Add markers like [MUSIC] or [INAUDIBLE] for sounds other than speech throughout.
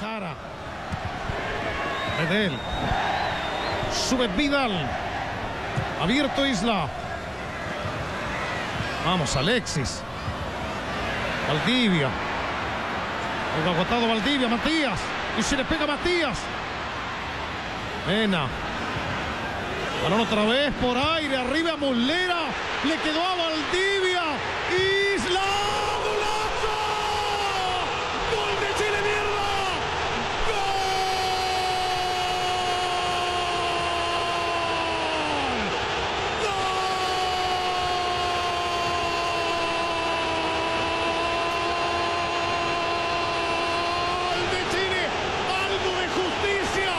Jara. Medel. Sube Vidal. Abierto Isla. Vamos, Alexis. Valdivia. Algo agotado Valdivia, Matías. Y se le pega Matías. Mena. Balón otra vez por aire, arriba Muslera. Le quedó a Valdivia. Isla. ¡Golazo! ¡Gol de Chile, mierda! ¡Gol! ¡Gol de Chile! ¡Algo de justicia!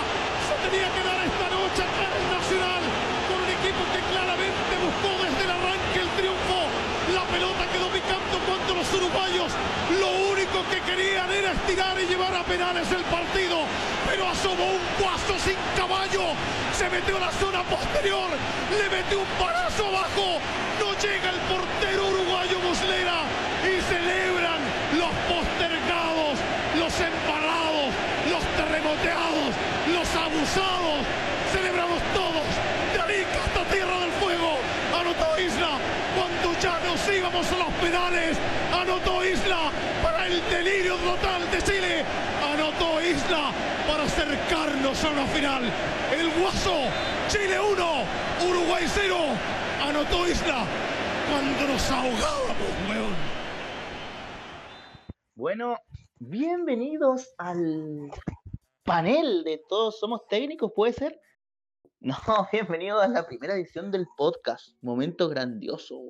Se tenía que dar esta noche acá en el Nacional con un equipo que claramente buscó desde el arranque el triunfo. La pelota quedó picando cuando los uruguayos lo único que querían era estirar y llevar a penales el partido. Pero asomó un guaso sin caballo. Se metió a la zona posterior. Le metió un palazo abajo. No llega el portero uruguayo Muslera. Y celebran los postergados, los empalados, los terremoteados, los abusados. Celebramos todos. De Arica hasta Tierra del Fuego. Anotó Isla cuando ya nos íbamos a los penales. Anotó Isla el delirio total de Chile. Anotó Isla para acercarnos a una final. El Guaso, Chile 1, Uruguay 0. Anotó Isla cuando nos ahogábamos, weón. Bueno, bienvenidos al panel de Todos Somos Técnicos, ¿puede ser? [LAUGHS] No, bienvenidos a la primera edición del podcast. Momento grandioso.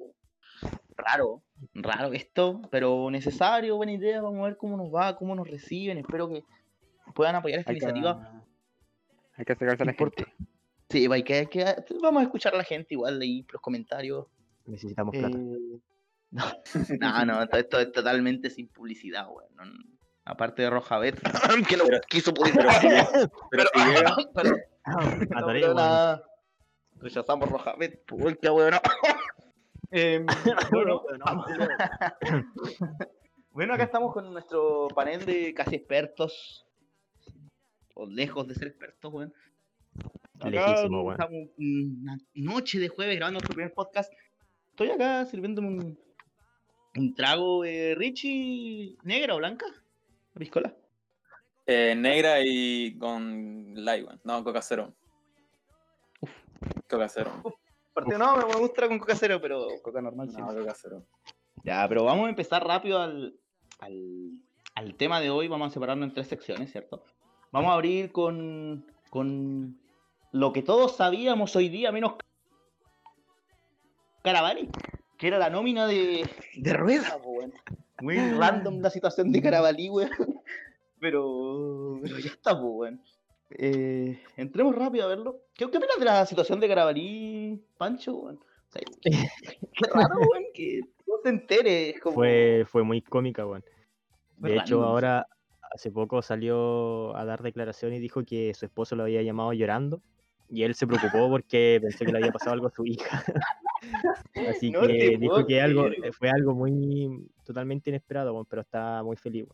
Raro, raro esto, pero necesario, buena idea. Vamos a ver cómo nos va, cómo nos reciben. Espero que puedan apoyar esta Hay que, iniciativa. hay que acercarse a la gente. Sí, hay que, hay que- vamos a escuchar a la gente igual ahí los comentarios. Necesitamos plata. Eh, [LAUGHS] no, no, no, esto, es totalmente sin publicidad. No, no. Aparte de Rojabet, [LAUGHS] que no quiso publicidad. Pero [LAUGHS] Pero- pero weón. nada. Rechazamos Rojabet, pues qué weón. Em, [LAUGHS] bueno, [LAUGHS] bueno, acá estamos con nuestro panel de casi expertos. O lejos de ser expertos, weón. Lejísimo, weón. estamos una noche de jueves grabando nuestro primer podcast. Estoy acá sirviéndome un, un trago de Richie negra o blanca. Piscola. eh, negra y con light, weón. No, coca cero. Coca cero. Aparte, no, me gusta con coca cero, pero coca normal sí. No, coca cero. Ya, pero vamos a empezar rápido al, al, al tema de hoy. Vamos a separarlo en tres secciones, ¿cierto? Vamos a abrir con, con lo que todos sabíamos hoy día, menos Caravalli, que era la nómina de, de rueda, weón. Muy random la situación de Caravalli, weón. Pero, pero ya está, pues, weón. Eh, entremos rápido a verlo. ¿Qué, ¿Qué opinas de la situación de Carabalí, Pancho? weón? O sea, [LAUGHS] qué raro, que no se entere. Es como... Fue, fue muy cómica, weón. Fue De hecho, ahora, hace poco salió a dar declaración y dijo que su esposo lo había llamado llorando. Y él se preocupó [LAUGHS] porque pensó que le había pasado algo a su hija. [LAUGHS] Así No te que dijo que algo, fue algo muy totalmente inesperado, weón, pero está muy feliz,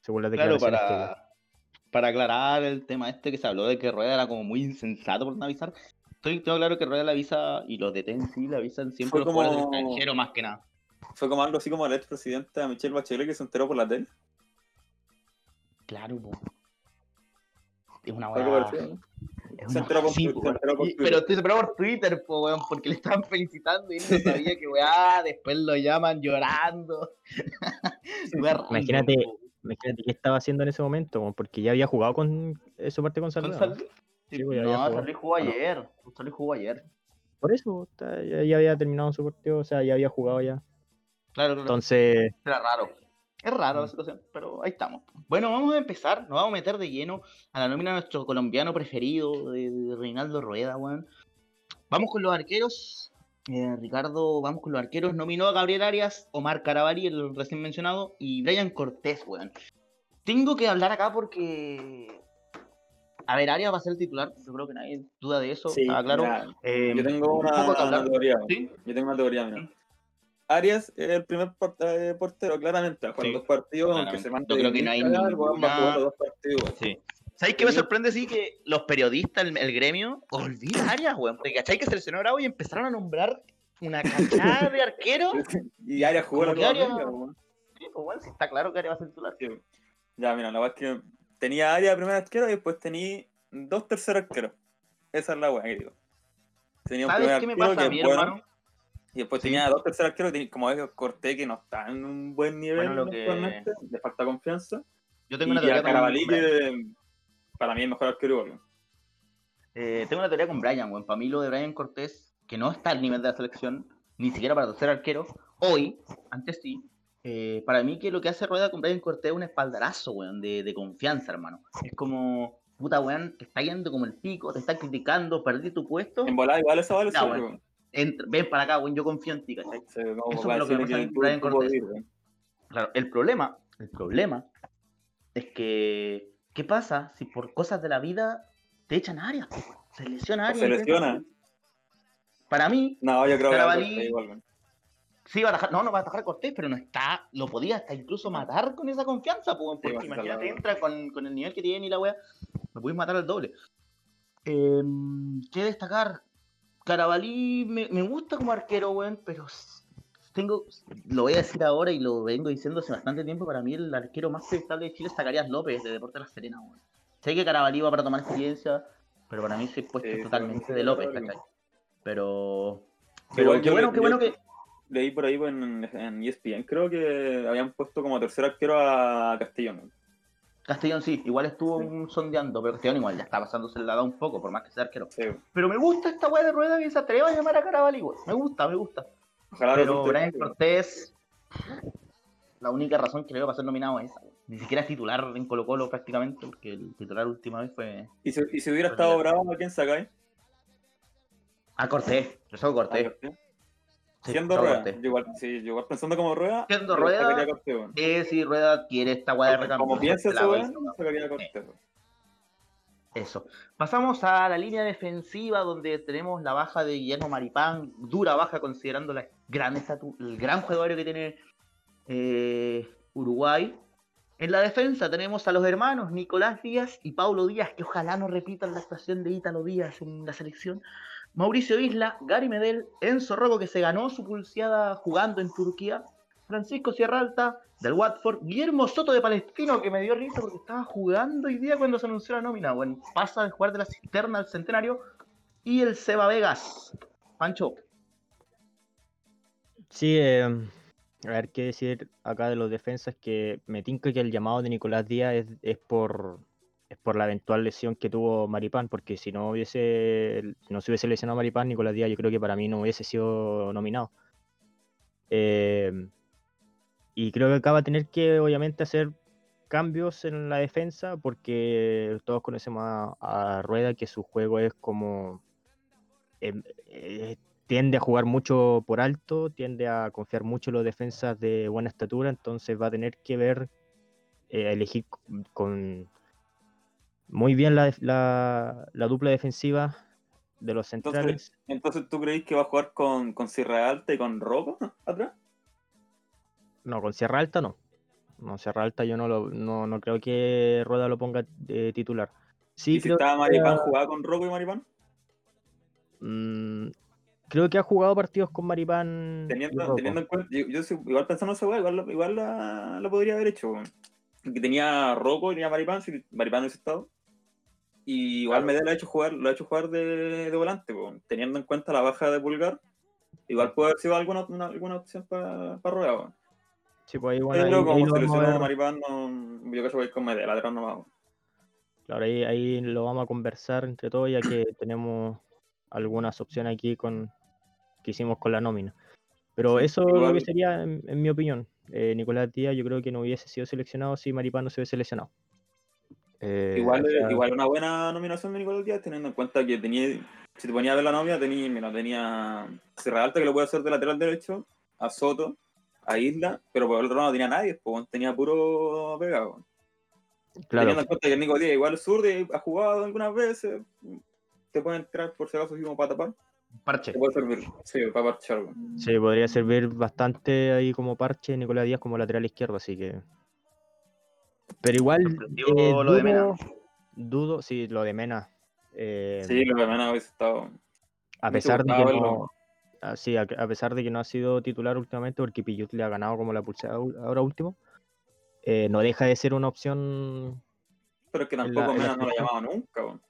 según las Claro, declaraciones que. Para, aclarar el tema este que se habló de que Rueda era como muy insensato por no avisar. Estoy tengo claro que Rueda le avisa y los de sí le avisan siempre Fue a los jugadores del como- extranjero más que nada. Fue como algo así como el expresidente Michelle Bachelet que se enteró por la tele. Claro, po. Es una es Se enteró por sí, Twitter, se enteró por Twitter. Pero se enteró por Twitter, po, weón, porque le estaban felicitando y él no [LAUGHS] sabía que weá, después lo llaman llorando. [LAUGHS] Imagínate, po. Imagínate qué estaba haciendo en ese momento, porque ya había jugado con eso parte con ¿Con Salud. Sí, pues, no. Luis jugó Ah, no. ayer. Jugó ayer. Por eso, ya había terminado su partido, o sea, ya había jugado ya. Claro, claro. Entonces, Era raro. Es raro la situación, pero ahí estamos. Bueno, vamos a empezar, nos vamos a meter de lleno a la nómina de nuestro colombiano preferido, de, de Reinaldo Rueda, weón. Vamos con los arqueros. Eh, Ricardo, vamos con los arqueros. Nominó a Gabriel Arias, Omar Carabalí, el recién mencionado, y Brian Cortés, weón. Tengo que hablar acá porque. A ver, Arias va a ser el titular, yo creo que nadie duda de eso, Sí, estaba claro. mira, Eh, Yo tengo un una, teoría. ¿Sí? Yo tengo una teoría, mira. Arias es el primer eh, portero, claramente. A jugar Sí, dos partidos, aunque se Yo mande creo que no hay ninguna- dos partidos. Sí. ¿Sabéis qué me sorprende? Sí, que los periodistas, el, el gremio, olvidan Arias, weón. Porque ¿cachai que seleccionó Bravo y empezaron a nombrar una cachada de arqueros? [LAUGHS] Y Arias jugó la Copa Arias- weón. Sí, pues, weón, si está claro que Arias va a ser titular. Sí. Ya, mira, la verdad es que tenía Arias primer arquero y después tenía dos terceros arqueros. Esa es la weá que digo. Tenía un ¿Sabes primer qué me arquero pasa a mí, bueno, hermano? y después Sí. tenía dos terceros arqueros, como es Corté, que no está en un buen nivel Bueno, lo que- actualmente, le falta confianza. Yo tengo y una teoría Carabalí, que para mí es mejor arquero weón. Eh, tengo una teoría con Brian, weón. Para mí lo de Brian Cortés, que no está al nivel de la selección, ni siquiera para tercer arquero, hoy, antes sí, eh, para mí que lo que hace Rueda con Brian Cortés es un espaldarazo, weón, de, de confianza, hermano. Es como, puta, weón, te está yendo como el pico, te está criticando, perdí tu puesto, En volada igual esa vale weón. entra- ven para acá, weón, yo confío en ti, ¿cachai? Sí, Eso es lo que decirle pasa Brian Cortés. Claro, el problema, el problema es que, ¿qué pasa si por cosas de la vida te echan a áreas? Se lesiona áreas. Se lesiona. Para mí, No, yo creo que Carabalí- igual, weón. Sí, va a atajar, no, no va a atajar Cortés, pero no está, lo podía hasta incluso matar con esa confianza, pues, porque imagínate, entra con, con el nivel que tiene y la wea, lo podéis matar al doble. Eh, ¿Qué destacar? Carabalí me, me gusta como arquero, weón, pero tengo, lo voy a decir ahora y lo vengo diciendo hace bastante tiempo, para mí el arquero más predictable de Chile es Zacarías López, de Deportes La Serena. Sé que Carabalí va para tomar experiencia, pero para mí ese puesto totalmente de López. ¿cachai? Pero... Pero igual qué bueno, le- qué bueno que... Leí por ahí pues, en, en ESPN, creo que habían puesto como tercer arquero a Castellón. Castellón sí, igual estuvo Sí. un sondeando, pero Castellón igual ya está pasándose el lado un poco, por más que sea arquero. Sí. Pero me gusta esta weá de rueda que se atreva a llamar a Carabalí. Me gusta, me gusta. Ojalá Pero Brian. Cortés, la única razón que le veo para ser nominado es esa. Ni siquiera es titular en Colo Colo prácticamente, porque el titular última vez fue ¿Y si, y si hubiera estado bravo, ¿a quién sacáis? a Cortés. Yo saco ¿A Cortés. Sí, Siendo rueda. Cortés. Yo igual, sí, yo igual pensando como rueda. Siendo Rueda, Cortés, weón. Eh, si Rueda quiere esta weá de recambio. Como piensa eso, weón, sacaría a Cortés. Eso. Pasamos a la línea defensiva donde tenemos la baja de Guillermo Maripán, dura baja considerando la gran estatu- el gran jugador que tiene eh, Uruguay. En la defensa tenemos a los hermanos Nicolás Díaz y Paulo Díaz, que ojalá no repitan la actuación de Ítalo Díaz en la selección. Mauricio Isla, Gary Medel, Enzo Rocco, que se ganó su pulseada jugando en Turquía. Francisco Sierra Alta, del Watford. Guillermo Soto de Palestino, que me dio risa porque estaba jugando hoy día cuando se anunció la nómina. Bueno, pasa de jugar de la cisterna al centenario. Y el Seba Vegas. Pancho, Sí, eh, a ver qué decir acá de los defensas, que me tinca que el llamado de Nicolás Díaz es, es por es por la eventual lesión que tuvo Maripán, porque si no hubiese no se hubiese lesionado Maripán, Nicolás Díaz yo creo que para mí no hubiese sido nominado. Eh, y creo que acá va a tener que obviamente hacer cambios en la defensa, porque todos conocemos a, a Rueda que su juego es como em, eh, tiende a jugar mucho por alto, tiende a confiar mucho en los defensas de buena estatura, entonces va a tener que ver, eh, elegir c- con muy bien la, la- la dupla defensiva de los centrales. Entonces, ¿tú creéis que va a jugar con, con Sierra Alta y con Rocco atrás? No, con Sierra Alta no. No, Sierra Alta yo no, lo, no, no creo que Rueda lo ponga de titular. Sí, ¿Y si estaba que- Maripán, jugaba con Rocco y Maripán? mm, creo que ha jugado partidos con Maripán. Teniendo, en cuenta, yo, yo sí- igual pensando en esa weá, igual, lo- igual la, la podría haber hecho, weón. Que tenía Rocco y tenía Maripán, si Maripán hubiese estado. Y igual Claro. Medel lo ha hecho jugar, lo ha hecho jugar de, de volante, weón. teniendo en cuenta la baja de Pulgar, igual puede haber sido alguna, una- alguna opción para pa Rueda, weón. Sí, pues ahí, bueno, Pero ahí- como a. Maripán, no, yo creo que voy a ir con Medel, atrás no vamos. Claro, ahí, ahí lo vamos a conversar entre todos, ya que tenemos algunas opciones aquí con que hicimos con la nómina. Pero Sí, eso lo que sería, en, en mi opinión. Eh, Nicolás Díaz, yo creo que no hubiese sido seleccionado si Maripán no se hubiese lesionado. Eh, Igual, o sea, igual una buena nominación de Nicolás Díaz, teniendo en cuenta que tenía, si te ponía a ver la nómina, tenía, mira, tenía a Sierra Alta que lo puede hacer de lateral derecho, a Soto, a Isla, pero por el otro lado no tenía nadie, pues, tenía puro pegado. claro, Teniendo en cuenta que Nico Díaz igual y ha jugado algunas veces, te puede entrar por si acaso como para tapar. Parche. Te puede servir, sí, para parchar. weón. Sí, podría servir bastante ahí como parche Nicolás Díaz como lateral izquierdo, así que. Pero igual. Eh, lo de Mena. dudo, dudo, sí, lo de Mena. eh, Sí, lo que me ha estado. a pesar de que no. verlo. ah, sí, a, a pesar de que no ha sido titular últimamente, porque Pillut le ha ganado como la pulsada ahora último, eh, no deja de ser una opción. Pero es que la- tampoco la Mena no lo ha llamado nunca, weón.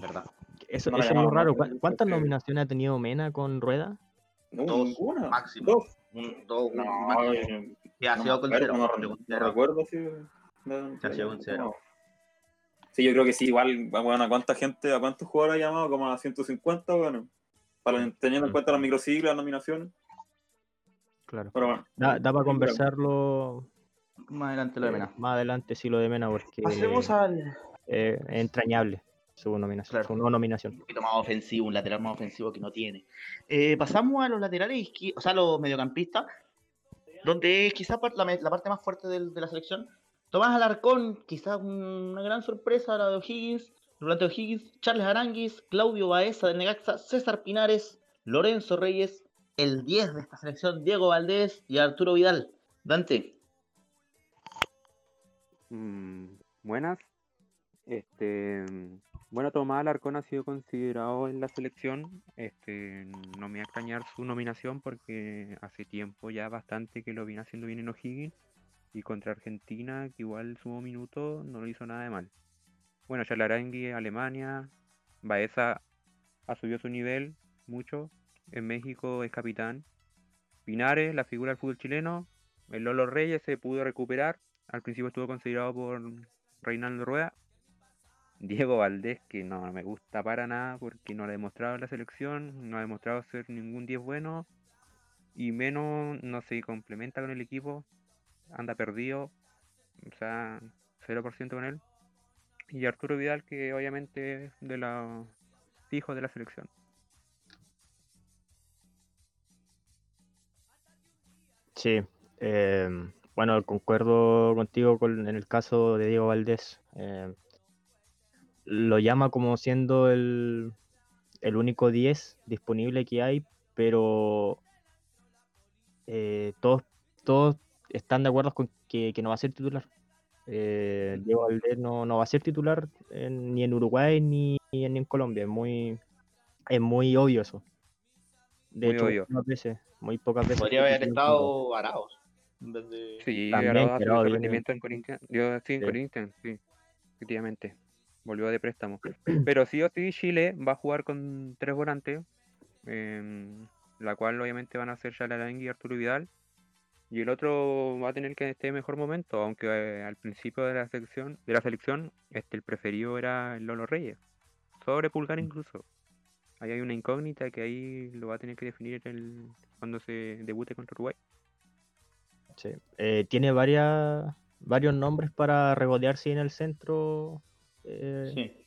¿Verdad? Eso, No eso es lo raro. más, ¿cuán- yo ¿Cuántas nominaciones ha tenido Mena con Rueda? No, Dos, ninguna. máximo. Dos. Un, dos, un No, máximo. eh, Que ha sido me con acuerdo, cero. no, recuerdo si. no- Ha sido con cero. no. Sí, yo creo que sí, igual, bueno, a cuánta gente, a cuántos jugadores ha llamado, como a 150, bueno, para, teniendo en cuenta las microsiglas, las nominaciones, Claro. pero bueno. Da, da para conversarlo Más adelante lo de eh, Mena. más adelante, sí, lo de Mena, porque Pasemos al. eh, entrañable su nominación. Claro. Su no nominación. un poquito más ofensivo, un lateral más ofensivo que no tiene. Eh, pasamos a los laterales, o sea, los mediocampistas, donde es quizá par- la, parte más fuerte de la selección. Tomás Alarcón, quizá una gran sorpresa, la de O'Higgins, Rolando O'Higgins, Charles Aranguis, Claudio Baeza del Necaxa, César Pinares, Lorenzo Reyes, el 10 de esta selección, Diego Valdés y Arturo Vidal. Dante, Mm, buenas. Este, bueno, Tomás Alarcón ha sido considerado en la selección. Este, no me va a extrañar su nominación porque hace tiempo ya bastante que lo viene haciendo bien en O'Higgins y contra Argentina, que igual sumó minutos, no lo hizo nada de mal. Bueno, Chalarangui, Alemania, Baeza ha su nivel mucho. En México es capitán. Pinares, la figura del fútbol chileno. El Lolo Reyes se pudo recuperar. Al principio estuvo considerado por Reinaldo Rueda. Diego Valdés, que no me gusta para nada porque no lo ha demostrado en la selección, no ha demostrado ser ningún 10 bueno y menos no se complementa con el equipo, anda perdido, o sea, 0% con él. Y Arturo Vidal, que obviamente es de los hijos de la selección. Sí. eh, bueno, concuerdo contigo con, en el caso de Diego Valdés. eh, lo llama como siendo el, el único 10 disponible que hay, pero eh, todos, todos están de acuerdo con que, que no va a ser titular. Eh, Diego Valdés no, no va a ser titular en- ni en Uruguay ni en, en Colombia. Es muy, es muy obvio eso. De Muy hecho, obvio. pocas veces, muy pocas veces. podría haber estado Araos. En vez de... Sí, También, Arauz ha pero subido su viene- rendimiento en Corinthians. Yo en Sí. Corinthians, sí, efectivamente. Volvió de préstamo. [CLEARS THROAT] Pero sí o sí, Chile va a jugar con tres volantes, em, la cual obviamente van a ser Chalarangui y Arturo Vidal. Y el otro va a tener que estar en mejor momento, aunque eh, al principio de la selección, de la selección, este el preferido era el Lolo Reyes, sobre Pulgar incluso. Ahí hay una incógnita que ahí lo va a tener que definir el, cuando se debute contra Uruguay. Sí. Eh, tiene varias, varios nombres para regodearse en el centro. Eh, Sí.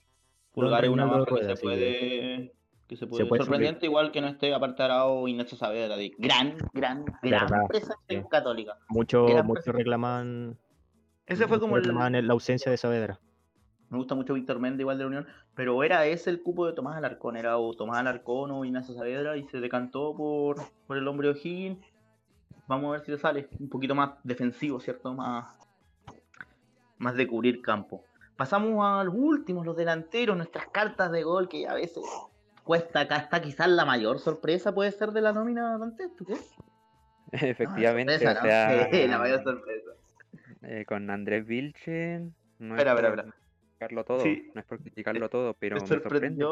Pulgar es una baja que se puede. Que se puede. puede sorprendente, igual que no esté apartado Ignacio Saavedra. De gran, gran, gran presencia sí. Católica. Muchos presencia. reclaman, Ese fue como el. la ausencia de Saavedra. Me gusta mucho Víctor Méndez, igual de la Unión. Pero era ese el cupo de Tomás Alarcón. Era o Tomás Alarcón o Ignacio Saavedra. Y se decantó por, por el hombre O'Higgins. Vamos a ver si le sale. Un poquito más defensivo, ¿cierto? Más, más de cubrir campo. Pasamos a los últimos, los delanteros, nuestras cartas de gol, que a veces cuesta acá está quizás la mayor sorpresa puede ser de la nómina Dante, ¿tú qué? [LAUGHS] Efectivamente, sorpresa, o ¿no? Sí, la mayor sorpresa. eh, con Andrés Vilche, no Espera, es espera, por espera. criticarlo todo, Sí. no es por criticarlo todo, pero me sorprende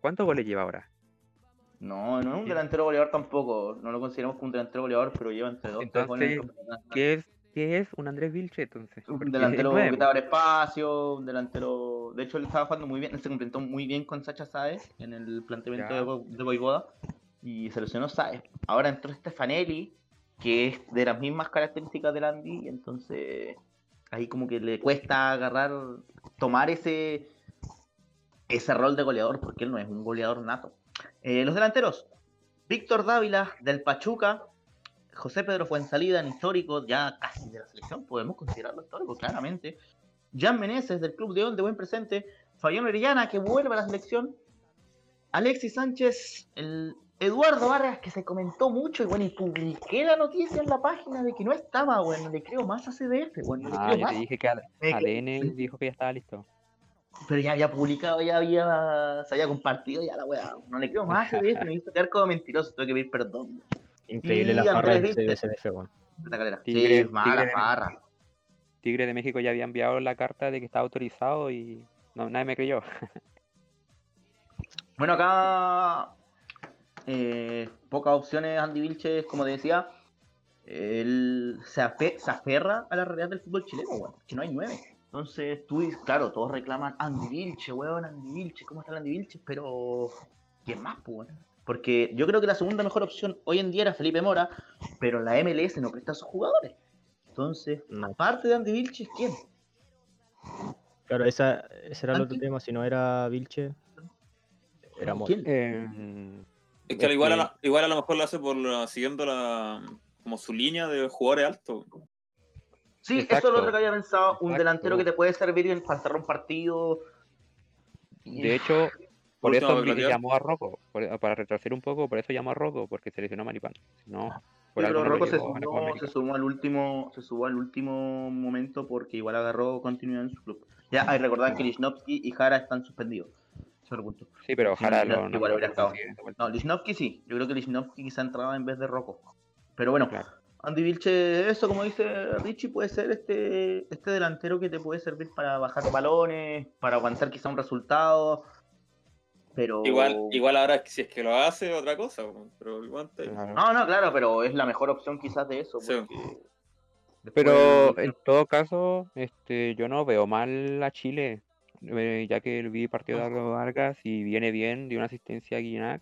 ¿Cuántos goles lleva ahora? No, no es un delantero goleador tampoco. No lo consideramos como un delantero goleador, pero lleva entre dos, goles Entonces, campeonato. ¿Qué es, qué es un Andrés Vilche entonces? Un delantero que te abre espacio, un delantero. De hecho, él estaba jugando muy bien, él se complementó muy bien con Sacha Saez en el planteamiento Ya. de, Bo- de Boivoda y seleccionó Saez. Ahora entró Stefanelli, que es de las mismas características del Andy, y entonces ahí como que le cuesta agarrar, tomar ese ese rol de goleador, porque él no es un goleador nato. Eh, los delanteros, Víctor Dávila del Pachuca, José Pedro Fuensalida, en histórico, ya casi de la selección, podemos considerarlo histórico, claramente. Jan Meneses del Club de León de buen presente, Fabián Orellana, que vuelve a la selección, Alexis Sánchez, el Eduardo Vargas, que se comentó mucho y bueno, y publiqué la noticia en la página de que no estaba, bueno, le creo más a CDF, bueno, le Ah, creo yo más. te dije que ADN dijo que ya estaba listo. Pero ya había publicado, ya había, se había compartido, ya la weá, no le creo más a CDF, me hizo quedar como mentiroso, tuve que pedir perdón. Increíble Y la farra del calera. Tigre- sí, mala Tigre de- farra. Tigre de México ya había enviado la carta de que estaba autorizado y no, nadie me creyó. [LAUGHS] Bueno, acá eh, pocas opciones Andy Vilches, como te decía, él se, afe- se aferra a la realidad del fútbol chileno, weón, que no hay nueve. Entonces, tú, dices, claro, todos reclaman Andy Vilches, weón, Andy Vilches, ¿cómo está el Andy Vilches? Pero, ¿quién más, pues, weón? Porque yo creo que la segunda mejor opción hoy en día era Felipe Mora, pero la MLS no presta a sus jugadores. Entonces, aparte de Andy Vilches, ¿quién? Claro, esa, ese era el otro tema. Si no era Vilche, era Mora. ¿Quién? Eh, Es que al igual, a la- igual a lo mejor lo hace por la- siguiendo la como su línea de jugadores altos. Sí, eso es lo otro que había pensado. Un exacto. delantero que te puede servir en- para cerrar un partido. de hecho, por eso llamó a Rocco, por- para retroceder un poco, por eso llamó a Rocco, porque se lesionó Maripán. No, por Sí, pero no Rocco se a sumó, América. se sumó al último, se sumó al último momento porque igual agarró continuidad en su club. Ya hay que recordar que Lichnowsky y Jara están suspendidos. Sí, pero mira, lo no igual estado. No, Lichnowsky sí. Yo creo que Lichnowsky quizá entraba en vez de Rocco. Pero bueno, Claro. Andy Vilche, eso como dice Richie, puede ser este, este delantero que te puede servir para bajar balones, para aguantar quizá un resultado. Pero Igual, igual ahora si es que lo hace otra cosa, pero igual te-. No, no, claro, pero es la mejor opción quizás de eso. Porque Pero en todo caso, este, yo no veo mal a Chile, eh, ya que vi partido de Álvaro Vargas y viene bien, dio una asistencia a Guinac.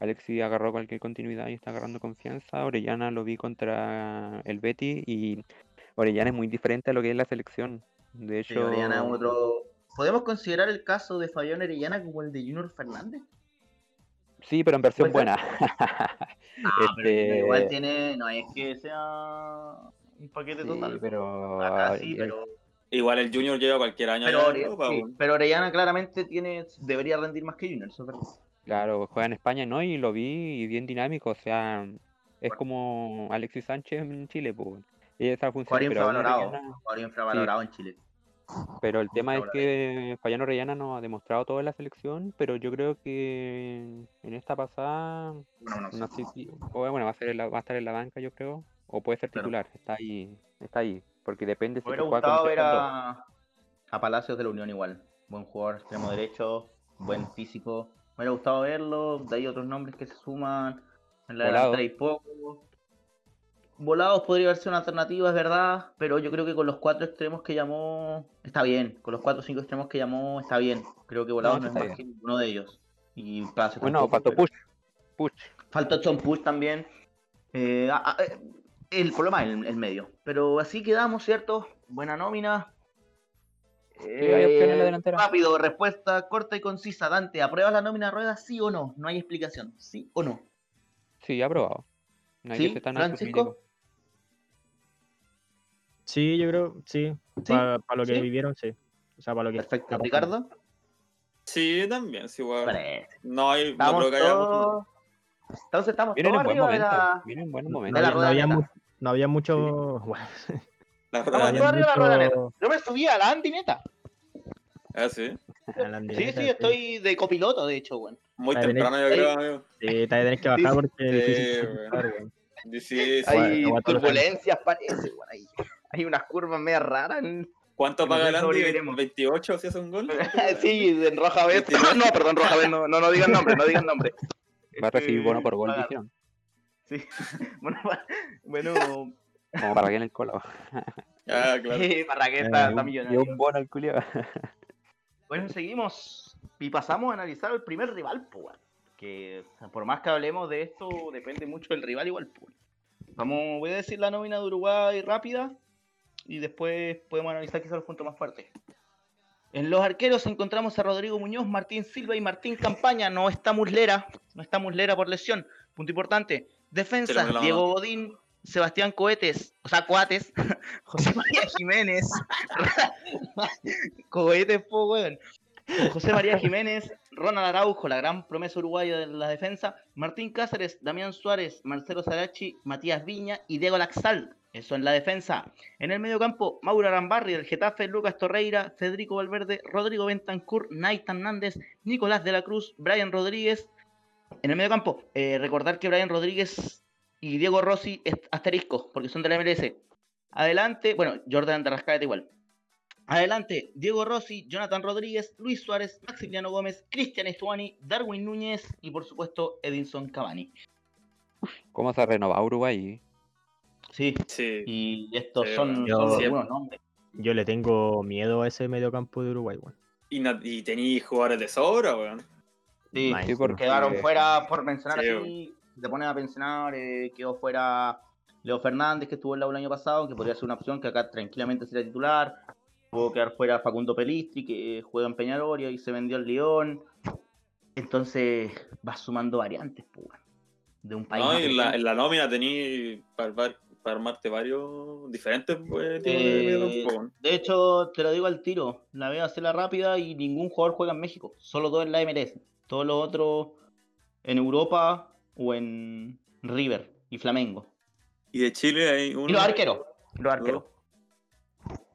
Alexis agarró cualquier continuidad y está agarrando confianza. Orellana lo vi contra el Betty y Orellana es muy diferente a lo que es la selección. De Sí, hecho, Orellana es otro. ¿Podemos considerar el caso de Fabián Orellana como el de Junior Fernández? sí, pero en versión ¿Puede buena. Ah, [LAUGHS] pero Este, igual tiene. No es que sea un paquete sí, total. pero, Acá sí, pero. igual el Junior lleva cualquier año Pero, Ore- Europa, sí, pero Orellana claramente tiene debería rendir más que Junior, eso es verdad. Claro, juega en España, ¿no? Y lo vi y bien dinámico, o sea, es Bueno. como Alexis Sánchez en Chile, pues. Y esa función, pero aún infravalorado. Orellana- Jugaría infravalorado en Chile. Pero el tema es que Fabián Orellana no ha demostrado todo en la selección, pero yo creo que en esta pasada, No, no sé. no sé si, o bueno, va a, ser la- va a estar en la banca, yo creo, o puede ser Claro. titular, está ahí, está ahí, porque depende si hubiera gustado ver a, a Palacios de la Unión igual. Buen jugador, extremo derecho, buen físico. Me hubiera gustado verlo. De ahí otros nombres que se suman. En la delantera hay poco. Volados podría haber sido una alternativa, es verdad. Pero yo creo que con los cuatro extremos que llamó está bien. Con los cuatro o cinco extremos que llamó está bien. Creo que Volados no, sí es está más que ninguno de ellos. Y Bueno, tampoco, faltó pero- Push, Push, Falta John Push también. Eh, ah, ah, eh, el problema es el, el medio. Pero así quedamos, ¿cierto? Buena nómina. la Eh. Rápido, respuesta corta y concisa. Dante, ¿apruebas la nómina rueda sí o no? No hay explicación. ¿Sí o no? sí, aprobado. No hay ¿Sí? que ser tan ¿Francisco? Sí, yo creo, sí. ¿Sí? Para lo que ¿Sí? vivieron, sí. O sea, para lo que Perfecto. ¿Ricardo? Sí, también, sí, igual. Parece. No hay, no creo que haya. Entonces estamos Vienen todos en buen arriba de momento, la... vienen en buen No, momento. no había mu- no había mucho. [LAUGHS] Bueno, La Estamos rueda. todos arriba de la rueda neta. mucho- Yo me subí a la Andy neta. Ah, sí. Sí, andineta, sí, estoy de copiloto, de hecho, weón. Muy tenés- temprano, yo creo, amigo. Sí, te tenés que bajar porque es sí, difícil. weón. pasar, weón. Sí, sí. Hay turbulencias, parece, weón. Hay, hay unas curvas medio raras. en- ¿Cuánto No paga el Andy? sobreviviremos. ¿28 si hace un gol? [LAUGHS] sí, en Roja Vez. No, perdón, Roja Vez, no, no, no digan nombre, no digan nombre. Va a recibir bono por gol, dijeron. Sí. [LAUGHS] Bueno, bueno, Como para que en el colo. [LAUGHS] Ah, claro. eh, Barraqueta Eh, está Y millonario. un bono al culiao. Bueno, seguimos y pasamos a analizar el primer rival, pues. Que por más que hablemos de esto, depende mucho del rival igual, pues. Vamos, voy a decir la nómina de Uruguay rápida y después podemos analizar quizás los puntos más fuertes. En los arqueros encontramos a Rodrigo Muñoz, Martín Silva y Martín Campaña. No está Muslera, no está Muslera por lesión. Punto importante. Defensa, Diego. Godín, Sebastián Cohetes, o sea, Coates, [LAUGHS] José María Jiménez, [LAUGHS] Cohetes, po, weón. José María Jiménez, Ronald Araujo, la gran promesa uruguaya de la defensa, Martín Cáceres, Damián Suárez, Marcelo Sarachi, Matías Viña y Diego Laxal. Eso en la defensa. En el medio campo, Mauro Arambarri del Getafe, Lucas Torreira, Federico Valverde, Rodrigo Bentancur, Naitan Nández, Nicolás de la Cruz, Brian Rodríguez. En el medio campo, eh, recordar que Brian Rodríguez y Diego Rossi asterisco, porque son de la MLS. Adelante, bueno, Jordan de Rascaeta igual. Adelante, Diego Rossi, Jonathan Rodríguez, Luis Suárez, Maximiliano Gómez, Cristian Estuani, Darwin Núñez y por supuesto Edinson Cavani. ¿Cómo se ha Uruguay? Sí, Sí. y estos Sí, son, yo- son algunos nombres. Yo le tengo miedo a ese mediocampo de Uruguay, weón. Y, y tení jugadores de sobra, weón. Sí, porque- quedaron fuera, por mencionar Sí, así, si te pones a mencionar, eh, quedó fuera Leo Fernández, que estuvo en la U el año pasado, que podría ser una opción que acá tranquilamente sería titular. Pudo quedar fuera Facundo Pelistri, que juega en Peñarol y se vendió al León. Entonces, vas sumando variantes, pues, weón, de un país. No, y en la, en la nómina tení para, armar- para armarte varios diferentes pues, tipos Eh, de hecho, te lo digo al tiro, la veo hacerla rápida y ningún jugador juega en México, solo dos en la MLS, todos los otros en Europa o en River y Flamengo. Y de Chile hay uno. Y los arqueros, los arqueros.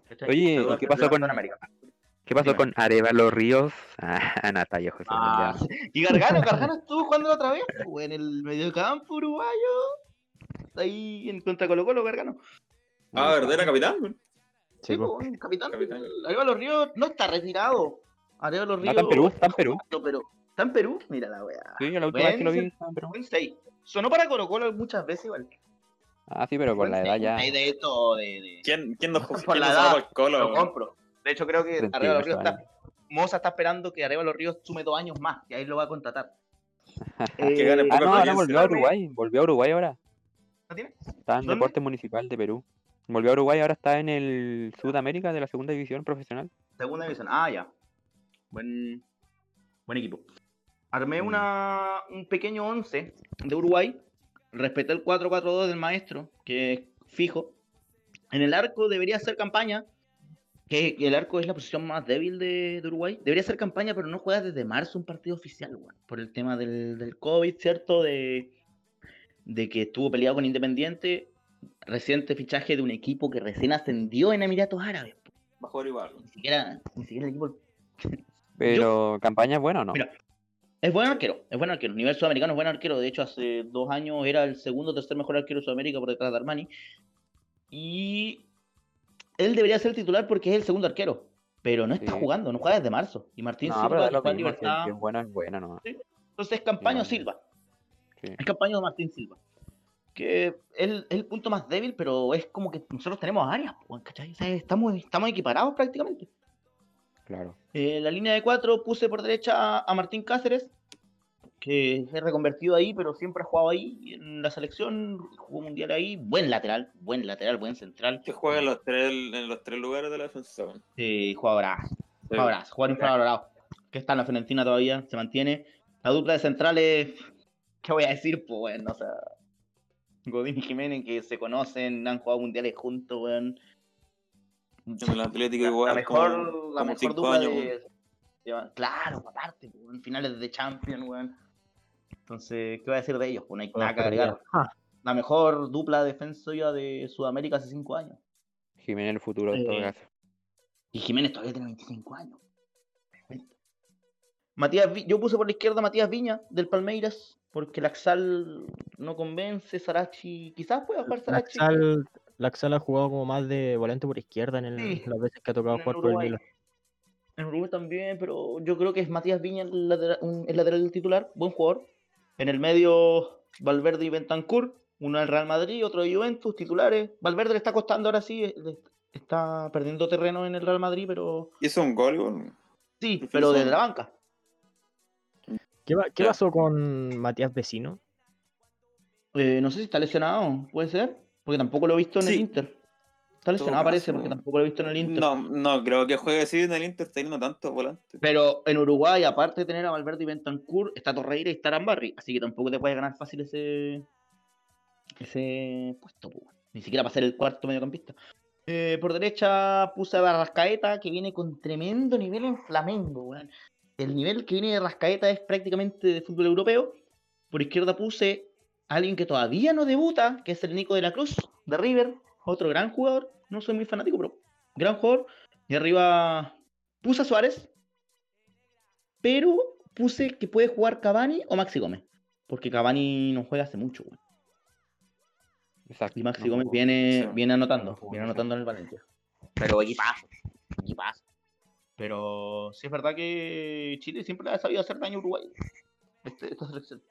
¿Cachai? Oye, Los ¿y qué pasó con- Sudamérica. ¿Qué pasó Dime. con Arevalo Ríos? [LAUGHS] Ah, Natalia José. Ah, y Gargano, Gargano estuvo jugando la otra vez, pues, en el mediocampo uruguayo. Ahí en contra Colo Colo, Gargano. Ah, ¿verdad? Era capitán. Sí, Sí, pues, el capitán. Capitán. Arevalo Ríos no está retirado. Arevalo Ríos. está en Perú, está en Perú. Pero, ¿Está en Perú? Mira la weá. Sí, la última vez que lo vi Buen- estaba en Perú. Buen 6. Sonó para Colo Colo muchas veces igual. Ah, sí, pero por Buen la edad ya. de esto, de, de- ¿Quién, quién nos, [LAUGHS] Por quién la nos edad, colo? lo compro. De hecho, creo que 38 Arevalo Ríos está. Moza está esperando que Arevalo Ríos sume dos años más y ahí lo va a contratar. [LAUGHS] Que gane Eh, Ah, no, ahora volvió a Uruguay. Volvió a Uruguay ahora. ¿No tiene? Está en ¿Dónde? Deporte Municipal de Perú. Volvió a Uruguay, ahora está en el Sudamérica de la segunda división profesional. Segunda división. Ah, ya. Buen, buen equipo. Armé Mm. una, un pequeño 11 de Uruguay. Respeté el 4-4-2 del maestro, que es fijo. En el arco debería ser campaña, que el arco es la posición más débil de, de Uruguay. Debería ser campaña, pero no juega desde marzo un partido oficial, weón, por el tema del, del COVID, ¿cierto? De, de que estuvo peleado con Independiente. Reciente fichaje de un equipo que recién ascendió en Emiratos Árabes. Jugar igual. Ni siquiera, ni siquiera el equipo Pero, ¿campaña es buena o no? Mira, Es buen arquero, es buen arquero. A nivel sudamericano es buen arquero. De hecho, hace dos años era el segundo o tercer mejor arquero de Sudamérica por detrás de Armani. Y él debería ser el titular porque es el segundo arquero. Pero no está Sí. jugando, no juega desde marzo. Y Martín no, Silva pero que lo mismo, Libertad. que es buena es buena nomás. Entonces, Campaño Igual. Silva. Sí. Es Campaño de Martín Silva. Que es el, es el punto más débil, pero es como que nosotros tenemos áreas, ¿cachai? O sea, estamos, estamos equiparados prácticamente. Claro. En la línea de cuatro puse por derecha a, a Martín Cáceres, que es reconvertido ahí, pero siempre ha jugado ahí en la selección, jugó mundial ahí, buen lateral, buen lateral, buen central, Que juega en los tres, en los tres lugares de la defensa. eh, Sí. jugadorazo, jugador infravalorado, que está en la Fiorentina todavía, se mantiene. La dupla de centrales, ¿qué voy a decir? Pues bueno, o sea, Godín y Jiménez que se conocen, han jugado mundiales juntos, weón. En el Atlético la, igual. la mejor, como- la como mejor dupla años, de, weón. de- Claro, aparte, en finales de Champions, weón. Entonces, ¿qué voy a decir de ellos? Pues no hay nada que agregar. Ah, La mejor dupla defensiva de Sudamérica hace 5 años. Jiménez el futuro en todo Eh, caso. Y Jiménez todavía tiene 25 años. Matías Vi- yo puse por la izquierda a Matías Viña del Palmeiras, porque Laxal no convence, Sarachi, quizás pueda jugar Sarachi. Laxal, Laxal ha jugado como más de volante por izquierda en el- Sí. las veces que ha tocado jugar por el. Milan. En Uruguay también, pero yo creo que es Matías Viña el lateral, un- el lateral titular, buen jugador. En el medio, Valverde y Bentancur, uno del Real Madrid, otro de Juventus, titulares. Valverde le está costando ahora sí, eh, está perdiendo terreno en el Real Madrid, pero Hizo un gol, sí, pero desde la banca. ¿Qué, va- qué Ya. pasó con Matías Vecino? Eh, no sé si está lesionado, puede ser, porque tampoco lo he visto en el. Inter. Está lesionado, parece, porque tampoco lo he visto en el Inter. No, no, creo que juegue así en el Inter, está yendo tanto volante. Pero en Uruguay, aparte de tener a Valverde y Bentancur, está Torreira y está Arambarri. Así que tampoco te puedes ganar fácil ese ese puesto. po. Ni siquiera para ser el cuarto mediocampista. Eh, por derecha puse a Barrascaeta, que viene con tremendo nivel en Flamengo. weón. El nivel que viene de Rascaeta es prácticamente de fútbol europeo. Por izquierda puse a alguien que todavía no debuta, que es el Nico de la Cruz, de River, otro gran jugador. No soy muy fanático, pero gran jugador. Y arriba puse a Suárez, pero puse que puede jugar Cavani o Maxi Gómez. Porque Cavani no juega hace mucho, weón. Exacto. Y Maxi no Gómez viene, viene anotando, No viene anotando en el Valencia. Pero equipazo, equipazo. Pero sí es verdad que Chile siempre ha sabido hacer daño a Uruguay. Este- esta selección.